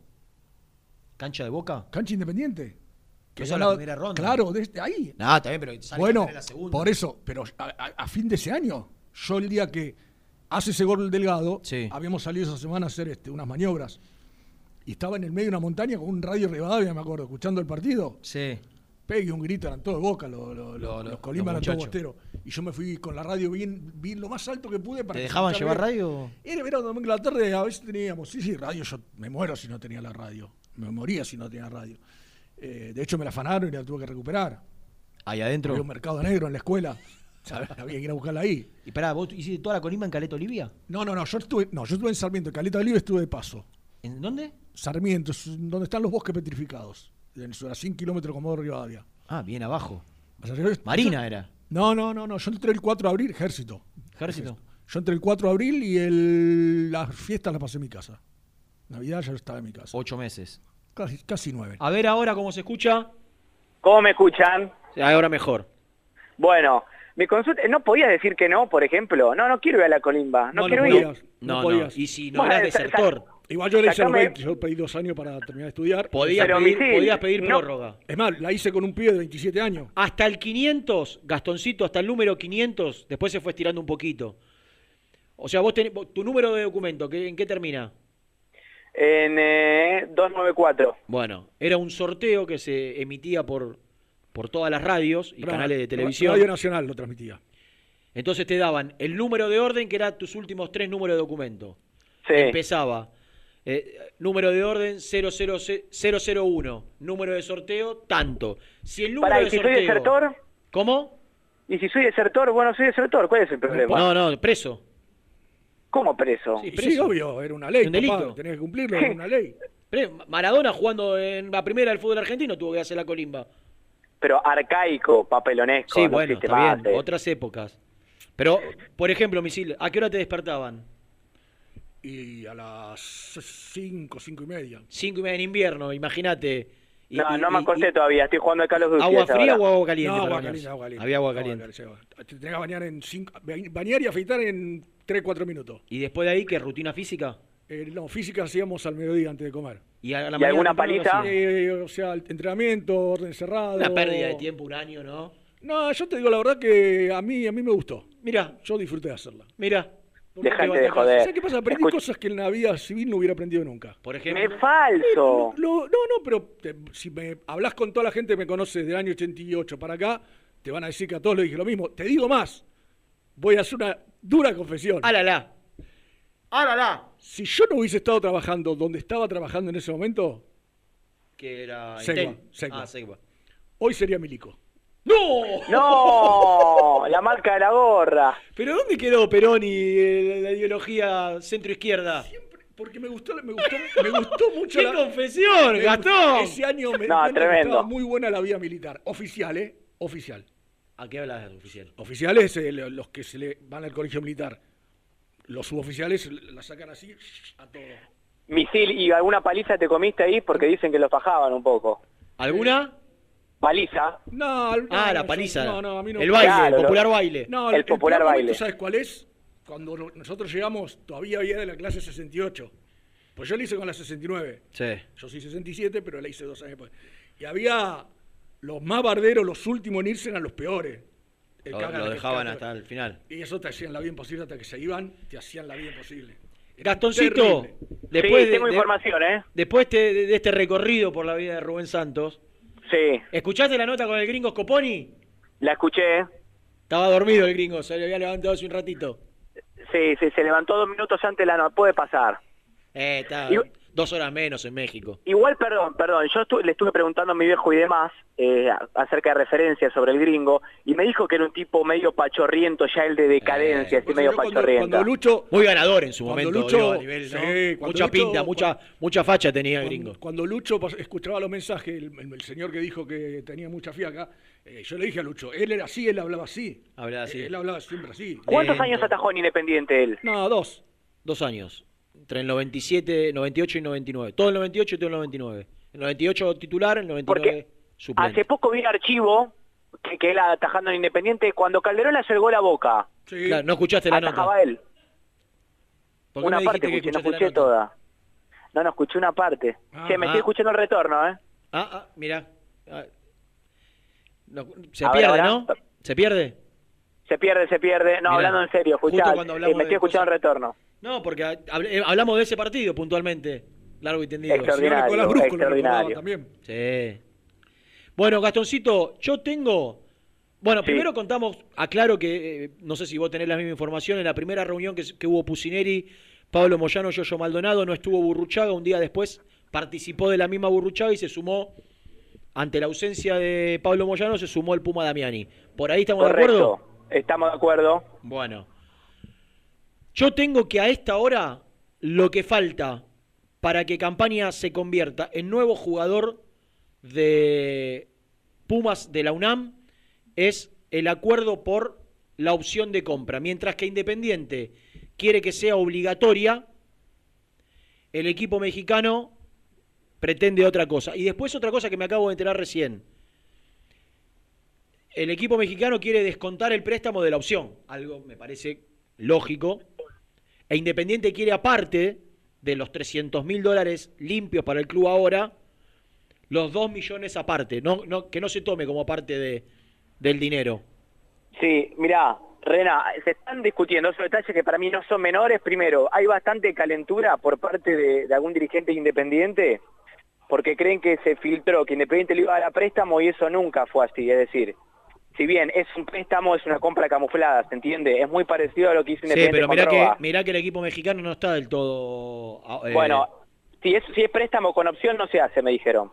¿Cancha de Boca? Cancha Independiente. Que esa es la primera ronda. Claro, desde ahí. No, también, pero sale Bueno, la segunda. por eso, pero a, a- a fin de ese año, yo el día que hace ese gol Delgado, habíamos salido esa semana a hacer este, unas maniobras. Y estaba en el medio de una montaña con un radio Rivadavia, me acuerdo, escuchando el partido. Sí. Pegue un grito, eran todos boca, los, los, Lo- los lo- Colima los eran todos bosteros. Y yo me fui con la radio bien, bien lo más alto que pude para ¿Te dejaban llevar radio? Era verano, domingo a la tarde, a veces teníamos. Sí, sí, radio, yo me muero si no tenía la radio. Me moría si no tenía radio. Eh, de hecho, me la afanaron y la tuve que recuperar. Ahí adentro. Había un mercado negro en la escuela. *laughs* ¿sabes? Había que ir a buscarla ahí. Y pará, ¿vos hiciste toda la colimba en Caleta Olivia? No, no, no, yo estuve, no, yo estuve en Sarmiento, en Caleta Oliva estuve de paso. ¿En dónde? Sarmiento, donde están los bosques petrificados. En, a 100 kilómetros como de Rivadavia. Ah, bien abajo. Marina yo- era. No, no, no, no. Yo entré el 4 de abril, ejército. Ejército. Yo entré el 4 de abril y el, las fiestas las pasé en mi casa. Navidad ya estaba en mi casa. Ocho meses. Casi, casi nueve. A ver ahora cómo se escucha. ¿Cómo me escuchan? Ahora mejor. Bueno, mi consulta, ¿no podías decir que no, por ejemplo? No, no quiero ir a la colimba, no, quiero ir. podías, No, no. podías. Y si no Bueno, eras desertor. Igual yo le hice los Sacame- 20, yo pedí dos años para terminar de estudiar. Podías Pero, pedir, Misil, podías pedir no- prórroga. Es más, la hice con un pibe de 27 años. Hasta el 500, Gastoncito, hasta el número 500, después se fue estirando un poquito. O sea, vos tenés, tu número de documento, ¿qué- ¿en qué termina? En eh, 294. Bueno, era un sorteo que se emitía por, por todas las radios y canales de televisión. Radio Nacional lo transmitía. Entonces te daban el número de orden, que eran tus últimos tres números de documento. Sí. Empezaba eh, número de orden 00, 001, número de sorteo tanto. Si el número Pará, de ¿y si sorteo... soy desertor? ¿Cómo? ¿Y si soy desertor? Bueno, soy desertor, ¿cuál es el problema? No, no, preso. ¿Cómo preso? Y sí, obvio, era una ley, Un papá, delito. tenés que cumplirlo, era una ley. Maradona jugando en la primera del fútbol argentino tuvo que hacer la colimba. Pero arcaico, papelonesco. Sí, no bueno, está bien, otras épocas. Pero, por ejemplo, Misil, ¿a qué hora te despertaban? Y a las 5, 5 y media. Cinco y media en invierno, imagínate. Y- No, y- no me y- acosté todavía, estoy jugando a Carlos Duty. ¿Agua fría o agua caliente? No, agua caliente, agua caliente. Había agua caliente. caliente, Te tenés que bañar en cinco, bañar y afeitar en 3, 4 minutos. ¿Y después de ahí qué? ¿Rutina física? Eh, no, física hacíamos al mediodía antes de comer. ¿Y, a la ¿Y mañana alguna paliza? Eh, o sea, el entrenamiento, orden cerrado. Una pérdida de tiempo, un año, ¿no? No, yo te digo la verdad que a mí, a mí me gustó. Mira, Yo disfruté de hacerla. mira. Dejate de joder. ¿Sabes qué pasa? Aprendí cosas que en la vida civil no hubiera aprendido nunca. Por ¡Es ejemplo, falso! Lo- no, no, pero te- si me hablas con toda la gente que me conoce desde el año 88 para acá, te van a decir que a todos les dije lo mismo. Te digo más, voy a hacer una dura confesión. ¡Álala! ¡Álala! Si yo no hubiese estado trabajando donde estaba trabajando en ese momento, Que era Segua. Segua. Ah, Segua. hoy sería milico. ¡No! ¡No! La marca de la gorra. ¿Pero dónde quedó Perón y eh, la ideología centro-izquierda? Porque me gustó, me gustó, me gustó *laughs* mucho ¡Qué la- confesión, me Gastón! gustó- Ese año me No, tremendo. estaba muy buena la vida militar. Oficial, ¿eh? Oficial. ¿A qué hablas, oficial? Oficiales, eh, lo- los que se le van al colegio militar. Los suboficiales la sacan así a todo. Misil, ¿y alguna paliza te comiste ahí? Porque dicen que lo fajaban un poco. ¿Alguna? ¿Paliza? No, no, Ah, la no, paliza. No, no, a mí no. El baile, Claro, el popular lo- baile. No, El popular momento, baile. ¿Sabes cuál es? Cuando no- nosotros llegamos, todavía había de la clase 68. Pues yo la hice con la 69. Sí. Yo soy 67, pero la hice dos años después. Y había los más barderos, los últimos en irse eran los peores. El Lo, dejaban hasta el final. Y eso te hacían la vida imposible hasta que se iban, te hacían la vida imposible. Era Gastoncito, terrible. después, sí, de, tengo de- información, ¿eh? después de, de este recorrido por la vida de Rubén Santos, Sí, ¿escuchaste la nota con el gringo Scoponi? la escuché. Estaba dormido el gringo, se le había levantado hace un ratito. Sí, sí, se levantó dos minutos antes de la no puede pasar. Eh, está Y- dos horas menos en México. Igual, perdón, perdón, yo estu- le estuve preguntando a mi viejo y demás eh, acerca de referencias sobre el gringo y me dijo que era un tipo medio pachorriento, ya el de decadencia, así Pues medio yo cuando, pachorriento. cuando Lucho, Muy ganador en su Cuando momento, Lucho- digo, a nivel, ¿no? sí, cuando mucha Lucho- pinta, mucha, mucha facha tenía el cuando, gringo. cuando Lucho escuchaba los mensajes, el, el- el señor que dijo que tenía mucha fiaca, eh, yo le dije a Lucho, él era así, él hablaba así. Hablaba así. Él hablaba siempre así. ¿Cuántos Lento. años atajó en Independiente él? No, dos. Dos años. Entre el 97, 98 y 99. Todo el 98 y todo el 99. El 98 titular, el 99 suplente. Hace poco vi un archivo que, que él atajando en Independiente cuando Calderón le hace el gol a Boca. Sí. Claro, no escuchaste la Atajaba nota. él. ¿Por qué Una me parte escuché, no la escuché nota? toda. No, no, escuché una parte. Ah, che, me ah. estoy escuchando el retorno, ¿eh? Ah, ah, mira. Ah. No, se A pierde. ¿no? ¿Se pierde? Se pierde, se pierde. No, Mirá, hablando en serio, escuchá, cuando eh, me estoy escuchando el retorno. No, porque eh, hablamos de ese partido puntualmente. Largo y tendido. Extraordinario. Brusco lo extraordinario. también. Sí. Bueno, Gastoncito, yo tengo. Bueno, Sí. primero contamos, aclaro que, eh, no sé si vos tenés la misma información, en la primera reunión que, hubo Pusineri, Pablo Moyano, Yoyo Maldonado, no estuvo Burruchaga, un día después participó de la misma Burruchaga y se sumó, ante la ausencia de Pablo Moyano, se sumó el Puma Damiani. ¿Por ahí estamos de acuerdo? Estamos de acuerdo. Bueno. Yo tengo que a esta hora lo que falta para que Campaña se convierta en nuevo jugador de Pumas de la UNAM es el acuerdo por la opción de compra. Mientras que Independiente quiere que sea obligatoria, el equipo mexicano pretende otra cosa. Y después otra cosa que me acabo de enterar recién. El equipo mexicano quiere descontar el préstamo de la opción, algo me parece lógico. E Independiente quiere aparte de los 300 mil dólares limpios para el club ahora, los 2 millones aparte, que no se tome como parte de, del dinero. Sí, mirá, Rena, se están discutiendo esos detalles que para mí no son menores. Primero, hay bastante calentura por parte de, algún dirigente independiente porque creen que se filtró que Independiente le iba a dar préstamo y eso nunca fue así. Es decir, si bien es un préstamo, es una compra camuflada, ¿se entiende? Es muy parecido a lo que hizo Sí, Independiente pero con mirá que, mirá que el equipo mexicano no está del todo... eh, Bueno, si es, si es préstamo con opción no se hace, me dijeron.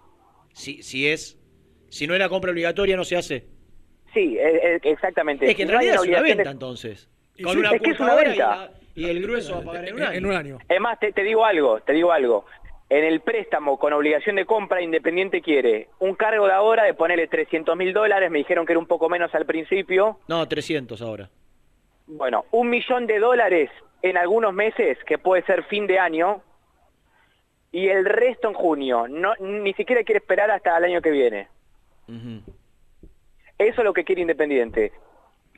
si, si es... Si no era compra obligatoria, no se hace. Sí, e- e- exactamente. Es que en No realidad es una venta entonces. Con sí, una es que es una ahora y, venta. la- y el grueso va a pagar en un año. En un año. Es más, te, te digo algo, te digo algo. En el préstamo con obligación de compra, Independiente quiere un cargo de ahora de ponerle 300 mil dólares, me dijeron que era un poco menos al principio. No, 300 ahora. Bueno, un millón de dólares en algunos meses, que puede ser fin de año, y el resto en junio. No, ni siquiera quiere esperar hasta el año que viene. Eso es lo que quiere Independiente.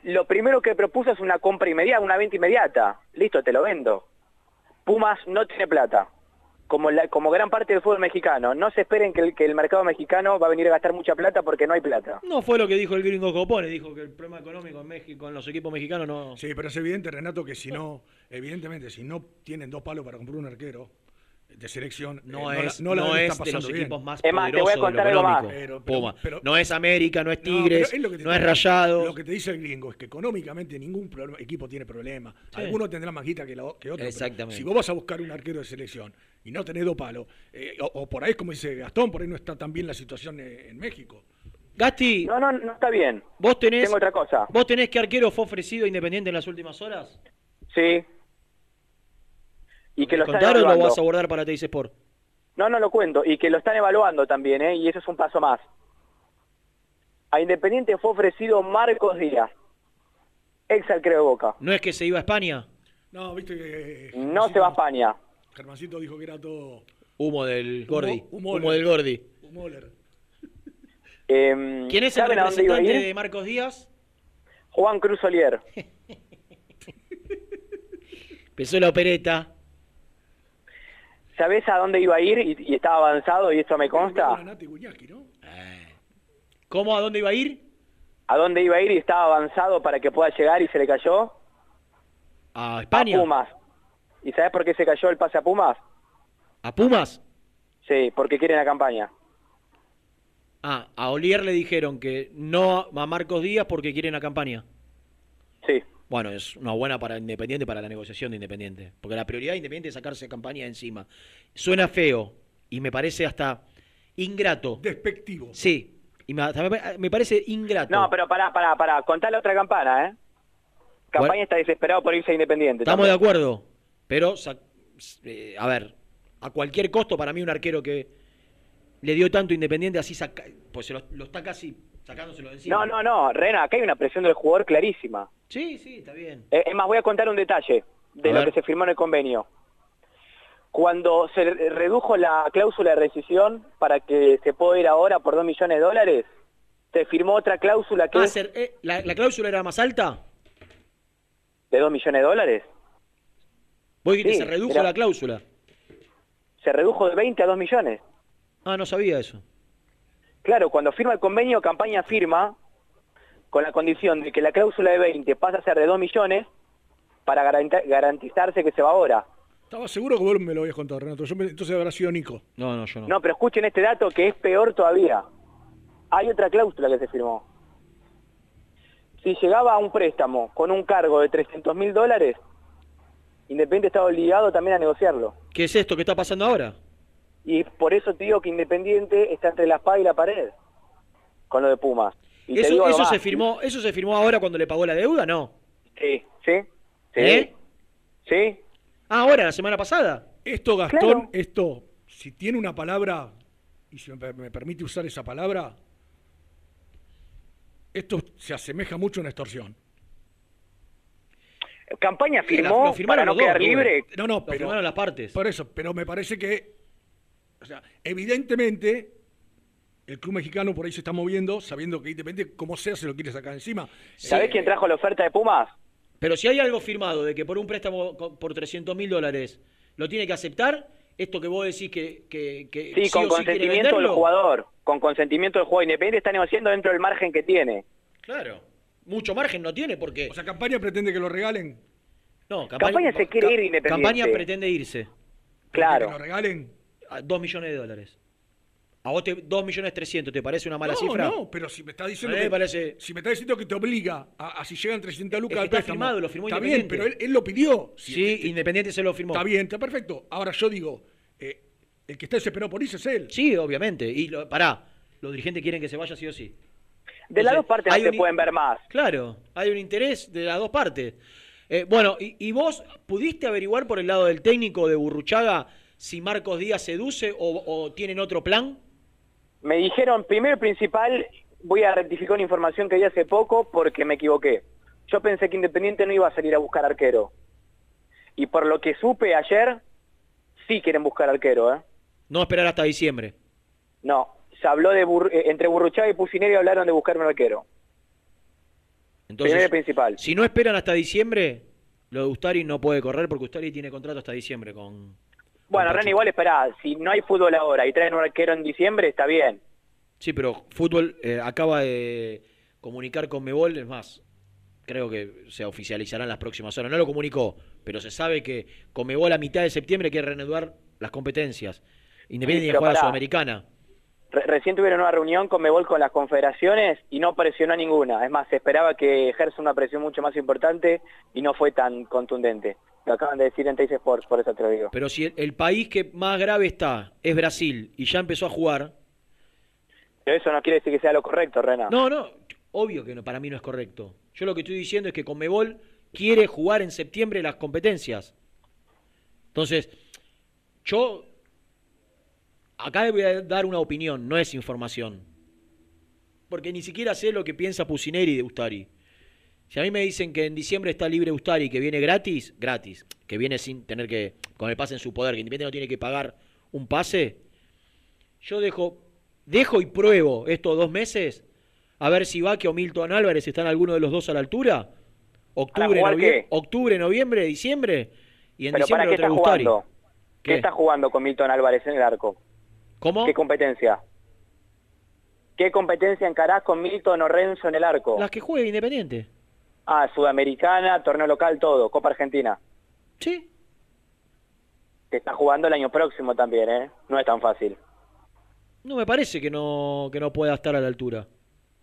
Lo primero que propuso es una compra inmediata, una venta inmediata. Listo, te lo vendo. Pumas no tiene plata. Como, la- como gran parte del fútbol mexicano. No se esperen que el, que el mercado mexicano va a venir a gastar mucha plata porque no hay plata. No fue lo que dijo el gringo Copone, dijo que el problema económico en México, en los equipos mexicanos no... Sí, pero es evidente, Renato, que si no, evidentemente, si no tienen dos palos para comprar un arquero de selección, No eh, es, la no es de los bien. equipos más Es más, te voy a poderosos de lo contar algo más. económico. Pero- pero- Puma. pero- no es América, no es Tigres, es no es está- Rayados. Lo que te dice el gringo es que económicamente ningún problema- equipo tiene problema. Sí. Algunos tendrán más guita que, la- que pero Exactamente. Si vos vas a buscar un arquero de selección y no tenés dos palos, eh, o, o por ahí, como dice Gastón, por ahí no está tan bien la situación en México. Gasti, No, no, no está bien. vos tenés, Tengo otra cosa. vos tenés que arquero fue ofrecido Independiente en las últimas horas. Sí. Y que lo están ¿Contaron o lo evaluando. vas a abordar para Teis Sport? No, no lo cuento. Y que lo están evaluando también, ¿eh? Y eso es un paso más. A Independiente fue ofrecido Marcos Díaz, ex arquero de Boca. ¿No es que se iba a España? No, viste que. No se va a España. Germancito dijo que era todo. Humo del Gordi. humo Humo, del Gordi. Humoler. Em, ¿Quién es el ¿saben a dónde iba a representante de Marcos Díaz? Juan Cruz Olier. *laughs* Empezó la opereta. ¿Sabés a dónde iba a ir? Y, y estaba avanzado, y esto me consta. ¿Cómo? ¿A dónde iba a ir? ¿A dónde iba a ir y estaba avanzado para que pueda llegar y se le cayó? ¿A España? A Pumas. ¿Y sabés por qué se cayó el pase a Pumas? ¿A Pumas? Sí, porque quieren la campaña. Ah, a Olier le dijeron que no a Marcos Díaz porque quieren la campaña. Sí. Bueno, es una buena para Independiente, para la negociación de Independiente. Porque la prioridad de Independiente es sacarse campaña encima. Suena feo y me parece hasta ingrato. Despectivo. Sí, y me, hasta me- me parece ingrato. No, pero pará, pará, pará. Contale otra campana, ¿eh? Campaña Bueno. está desesperado por irse a Independiente. Estamos de acuerdo. Pero, eh, a ver, a cualquier costo, para mí un arquero que le dio tanto Independiente, así saca, pues se lo, lo está casi sacándoselo de encima. No, no, no, Rena, acá hay una presión del jugador clarísima. Sí, sí, está bien. Eh, Es más, voy a contar un detalle de A lo ver. que se firmó en el convenio. Cuando se re- redujo la cláusula de rescisión para que se pueda ir ahora por 2 millones de dólares, se firmó otra cláusula que Ah, es ser- eh, la, la cláusula era más alta? de 2 millones de dólares. Vos dijiste Sí, se redujo la cláusula. Se redujo de 20 a 2 millones. Ah, no sabía eso. Claro, cuando firma el convenio, campaña firma con la condición de que la cláusula de 20 pasa a ser de 2 millones para garantizarse que se va ahora. Estaba seguro que vos me lo habías contado, Renato. Yo me- entonces habrá sido Nico. No, no, yo no. No, pero escuchen este dato que es peor todavía. Hay otra cláusula que se firmó. Si llegaba a un préstamo con un cargo de 300 mil dólares, Independiente estaba obligado también a negociarlo. ¿Qué es esto que está pasando ahora? Y por eso te digo que Independiente está entre la espada y la pared con lo de Pumas. Y Eso, digo eso se firmó, eso se firmó ahora cuando le pagó la deuda, ¿no? Sí, sí. sí. ¿Eh? Sí. Ah, ahora, la semana pasada. Esto, Gastón, Claro. esto, si tiene una palabra, y si me, permite usar esa palabra, esto se asemeja mucho a una extorsión. Campaña La- firmó lo firmaron para no los quedar libre. No, no, Lo pero. firmaron las partes. Por eso, pero me parece que. O sea, evidentemente. El club mexicano por ahí se está moviendo, sabiendo que Independiente, como sea, se lo quiere sacar encima. ¿Sabés Eh, quién trajo la oferta de Pumas? Pero si hay algo firmado de que por un préstamo por 300 mil dólares lo tiene que aceptar, esto que vos decís que, que, que Sí, sí con o sí quiere consentimiento del jugador. Con consentimiento del jugador. Independiente está negociando dentro del margen que tiene. Claro. Mucho margen no tiene porque... O sea, campaña pretende que lo regalen. No, Campaña se quiere ir Independiente. Campaña pretende irse. Claro. Que lo regalen. A 2 millones de dólares. A vos te, 2 millones 300, ¿te parece una mala no, cifra? no, pero si me está diciendo que, me parece- si me está diciendo que te obliga a, a si llegan 300 lucas Es que al está préstamo, firmado, lo firmó Está bien, pero él, él lo pidió. Si Sí, Independiente se lo firmó. Está bien, está perfecto. Ahora yo digo, eh, el que está desesperado por irse es él. Sí, obviamente. Y lo, pará, los dirigentes quieren que se vaya sí o sí. De las dos partes no se pueden ver más. Claro, hay un interés de las dos partes. Eh, bueno, y, y vos pudiste averiguar por el lado del técnico de Burruchaga si Marcos Díaz seduce o, o tienen otro plan? Me dijeron, primero principal, voy a rectificar una información que di hace poco porque me equivoqué. Yo pensé que Independiente no iba a salir a buscar arquero. Y por lo que supe ayer, sí quieren buscar arquero, ¿eh? No esperar hasta diciembre. No, se habló de Bur- eh, entre Burruchaga y Pusineri hablaron de buscar un arquero. Entonces, Primero principal. si no esperan hasta diciembre, lo de Ustari no puede correr porque Ustari tiene contrato hasta diciembre con... Bueno, Ren, igual esperá, si no hay fútbol ahora y traen un arquero en diciembre, está bien. Sí, pero fútbol eh, acaba de comunicar con Mebol, es más, creo que se oficializará en las próximas horas. No lo comunicó, pero se sabe que Comebol a mitad de septiembre quiere reanudar las competencias. Independiente Sí, de jugar a. Sudamericana. Re- recién tuvieron una reunión con Mebol con las confederaciones y no presionó a ninguna. Es más, se esperaba que ejerza una presión mucho más importante y no fue tan contundente. Lo acaban de decir en Teis Sports, por eso te lo digo. Pero si el, el país que más grave está es Brasil y ya empezó a jugar, Pero eso no quiere decir que sea lo correcto, Rena. no, no, obvio que no, para mí no es correcto. Yo lo que estoy diciendo es que Conmebol quiere jugar en septiembre las competencias. Entonces, yo acá le voy a dar una opinión, no es información. Porque ni siquiera sé lo que piensa Pusineri de Ustari. Si a mí me dicen que en diciembre está libre Ustari, que viene gratis, gratis, que viene sin tener que, con el pase en su poder, que Independiente no tiene que pagar un pase, yo dejo, dejo y pruebo estos dos meses a ver si Vaque o Milton Álvarez están alguno de los dos a la altura. Octubre, novie- noviembre, diciembre. Y en Pero diciembre ¿para qué está Ustari. jugando? ¿Qué? ¿Qué? está jugando con Milton Álvarez en el arco? ¿Cómo? ¿Qué competencia? ¿Qué competencia encarás con Milton o Renzo en el arco? Las que juegue Independiente. Ah, Sudamericana, torneo local, todo, Copa Argentina. Sí. Que está jugando el año próximo también, ¿eh? No es tan fácil. No me parece que no, que no pueda estar a la altura.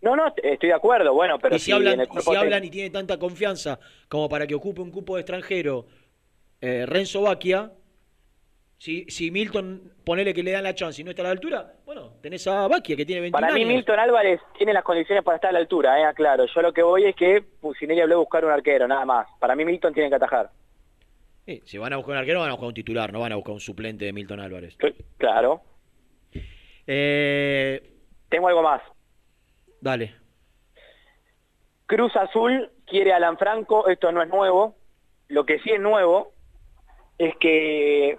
No, no, estoy de acuerdo, bueno, pero y si, si hablan, y si te- hablan y tiene tanta confianza como para que ocupe un cupo de extranjero eh, Renzo Baquia, si, si Milton, ponele que le dan la chance y no está a la altura, bueno, tenés a Baquia que tiene 21 Para mí años. Milton Álvarez tiene las condiciones para estar a la altura, ¿eh? Claro, yo lo que voy es que Pusineri habló de buscar un arquero, nada más. Para mí Milton tiene que atajar. Sí, si van a buscar un arquero, van a buscar un titular, no van a buscar un suplente de Milton Álvarez. Claro. Eh, Tengo algo más. dale. Cruz Azul quiere a Alan Franco, esto no es nuevo. Lo que sí es nuevo es que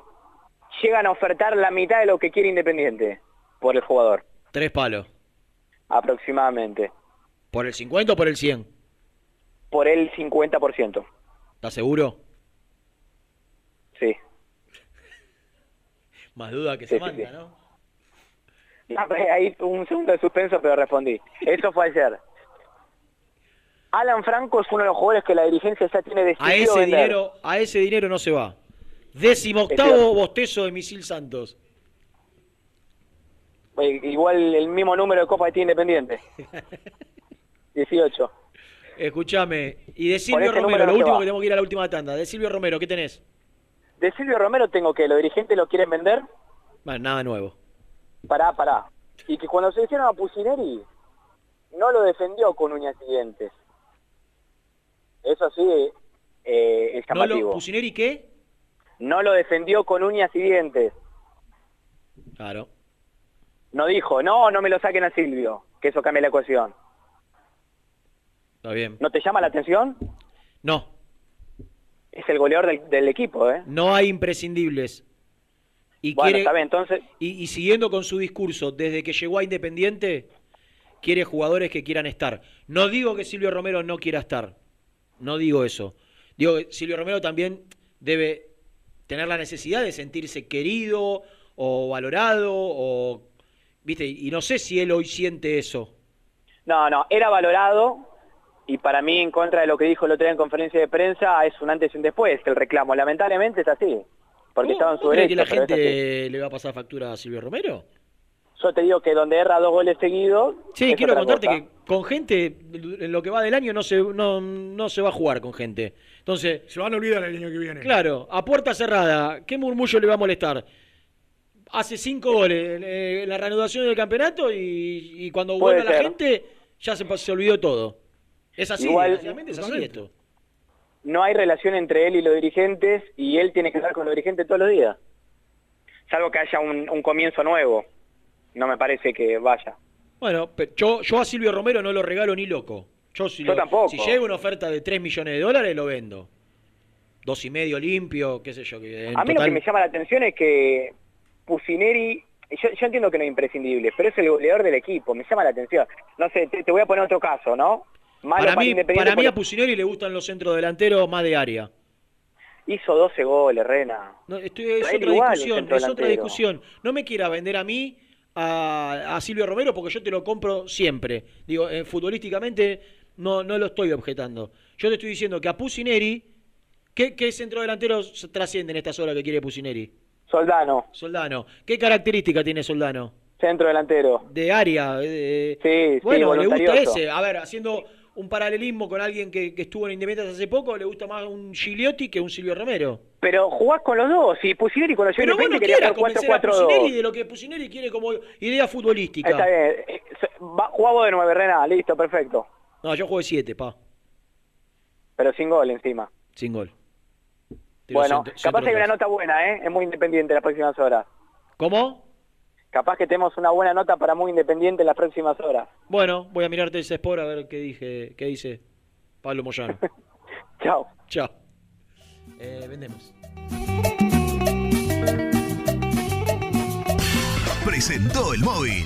llegan a ofertar la mitad de lo que quiere Independiente por el jugador, Tres palos. aproximadamente. ¿Por el 50 o por el 100? Por el 50%. ¿Estás seguro? Sí. *laughs* Más duda que Sí, se sí, manda, sí. ¿no? Ahí un segundo de suspenso, pero respondí. Eso fue ayer. Alan Franco es uno de los jugadores que la dirigencia ya tiene decidido A ese vender. dinero, a ese dinero no se va. Décimo octavo bostezo de Misil Santos. Eh, Igual el mismo número de Copa de Tiene Independiente. *laughs* 18. Escúchame. Y de Silvio ese Romero, lo último va. que tengo que ir a la última tanda. De Silvio Romero, ¿qué tenés? De Silvio Romero tengo que los dirigentes lo quieren vender. Bueno, nada nuevo. Pará, pará. Y que cuando se hicieron a Pusineri, no lo defendió con uñas y dientes. Eso sí eh, es ¿No lo, llamativo. ¿Pusineri qué? No lo defendió con uñas y dientes. Claro. No dijo, no, no me lo saquen a Silvio, que eso cambia la ecuación. Está bien. ¿No te llama la atención? No, Es el goleador del, del equipo, ¿eh? no hay imprescindibles. Y Bueno, quiere, está bien, entonces... y, y siguiendo con su discurso, desde que llegó a Independiente, quiere jugadores que quieran estar. No digo que Silvio Romero no quiera estar. No digo eso. Digo que Silvio Romero también debe tener la necesidad de sentirse querido o valorado o viste y no sé si él hoy siente eso No, no, era valorado y para mí, en contra de lo que dijo el otro día en conferencia de prensa, es un antes y un después el reclamo. Lamentablemente es así, porque estaba en su ¿Vos creés derecho. que la gente le va a pasar factura a Silvio Romero Yo te digo que donde erra dos goles seguidos. Sí, quiero contarte cosa. que con gente, en lo que va del año, no se, no, no se va a jugar con gente. Entonces. Se van a olvidar el año que viene. Claro, a puerta cerrada, ¿qué murmullo le va a molestar? Hace cinco goles eh, en la reanudación del campeonato y, y cuando Puede vuelva la gente, ya se, olvidó todo. Es así, Igual- desgraciadamente es así esto. No hay relación entre él y los dirigentes y él tiene que estar con los dirigentes todos los días. Salvo que haya un, un comienzo nuevo. No me parece que vaya. Bueno, yo a Silvio Romero no lo regalo ni loco. Yo, si, Yo lo- tampoco. si llega una oferta de 3 millones de dólares, lo vendo. Dos y medio limpio, qué sé yo. Que en A mí lo que me llama la atención es que Pusineri, yo, yo entiendo que no es imprescindible, pero es el goleador del equipo, me llama la atención. No sé, te, te voy a poner otro caso, ¿no? Malo para mí, para mí a Pusineri le gustan los centros delanteros más de área. hizo 12 goles, Rena. No, estoy, es otra discusión, es otra discusión. No me quiera vender a mí a, a Silvio Romero porque yo te lo compro siempre. Digo, eh, futbolísticamente no, no lo estoy objetando. Yo te estoy diciendo que a Pusineri, ¿qué, qué centro delantero s- trasciende en estas horas que quiere Pusineri? Soldano, Soldano. ¿Qué característica tiene Soldano? centro delantero. De área. eh, Sí, sí, bueno, le gusta ese. A ver, haciendo un paralelismo con alguien que, que estuvo en Independiente hace poco, le gusta más un Gigliotti que un Silvio Romero. Pero jugás con los dos, y Pusineri cuando llegó Pero vos no quieras convencer a Pusineri 4-4-2. de lo que Pusineri quiere como idea futbolística. Está bien, eh, jugá vos de 9, Rena, listo, perfecto. No, yo de 7, pa. Pero sin gol encima. Sin gol. Tiro Bueno, centro- capaz centro hay una nota buena, ¿eh? Es muy independiente las próximas horas. ¿Cómo? Capaz que tenemos una buena nota para muy independiente en las próximas horas. Bueno, voy a mirarte ese sport a ver qué dije, qué dice Pablo Moyano. *laughs* Chao. Chao. Eh, vendemos. Presentó el móvil.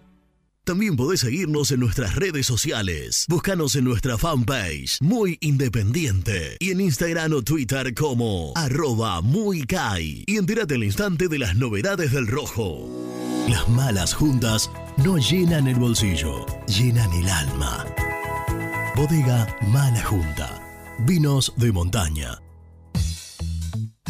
También podés seguirnos en nuestras redes sociales. Búscanos en nuestra fanpage, Muy Independiente, y en Instagram o Twitter como arroba muy Kai. Y entérate al instante de las novedades del rojo. Las malas juntas no llenan el bolsillo, llenan el alma. Bodega Mala Junta. Vinos de montaña.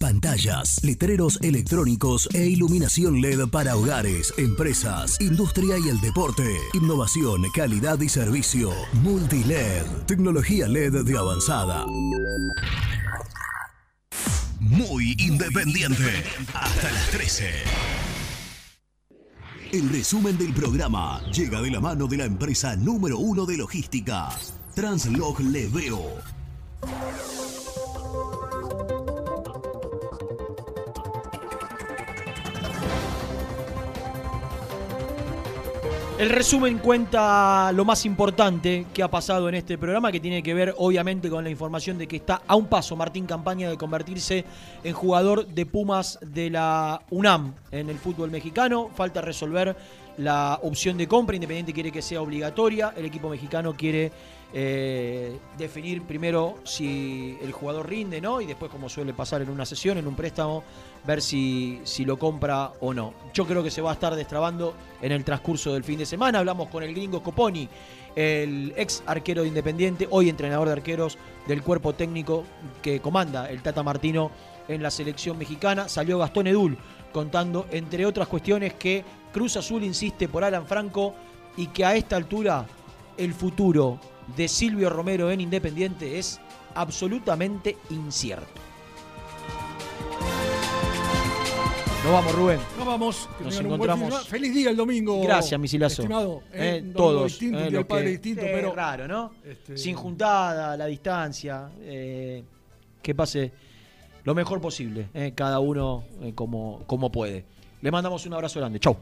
Pantallas, letreros electrónicos e iluminación LED para hogares, empresas, industria y el deporte. Innovación, calidad y servicio. Multiled, tecnología LED de avanzada. Muy independiente. Hasta las 13. El resumen del programa llega de la mano de la empresa número uno de logística, Translog Leveo. El resumen cuenta lo más importante que ha pasado en este programa, que tiene que ver obviamente con la información de que está a un paso Martín Campaña de convertirse en jugador de Pumas de la UNAM en el fútbol mexicano. Falta resolver la opción de compra. Independiente quiere que sea obligatoria. El equipo mexicano quiere eh, definir primero si el jugador rinde, ¿no? Y después, como suele pasar en una sesión, en un préstamo, ver si, si lo compra o no. Yo creo que se va a estar destrabando en el transcurso del fin de semana. Hablamos con el gringo Coponi, el ex arquero de Independiente, hoy entrenador de arqueros del cuerpo técnico que comanda el Tata Martino en la selección mexicana. Salió Gastón Edul contando, entre otras cuestiones, que Cruz Azul insiste por Alan Franco y que a esta altura el futuro de Silvio Romero en Independiente es absolutamente incierto. Nos vamos, Rubén. Nos vamos. que Nos encontramos. Feliz día el domingo. Gracias, Misilazo. Estimado. Eh, Eh, todos. Distinto, eh, lo del padre que- distinto, pero. raro, ¿no? Este- Sin juntada, la distancia. eh, que pase lo mejor posible. eh, cada uno como, como puede. Le mandamos un abrazo grande. Chau.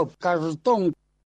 Chao, pibe. Chao, cartón.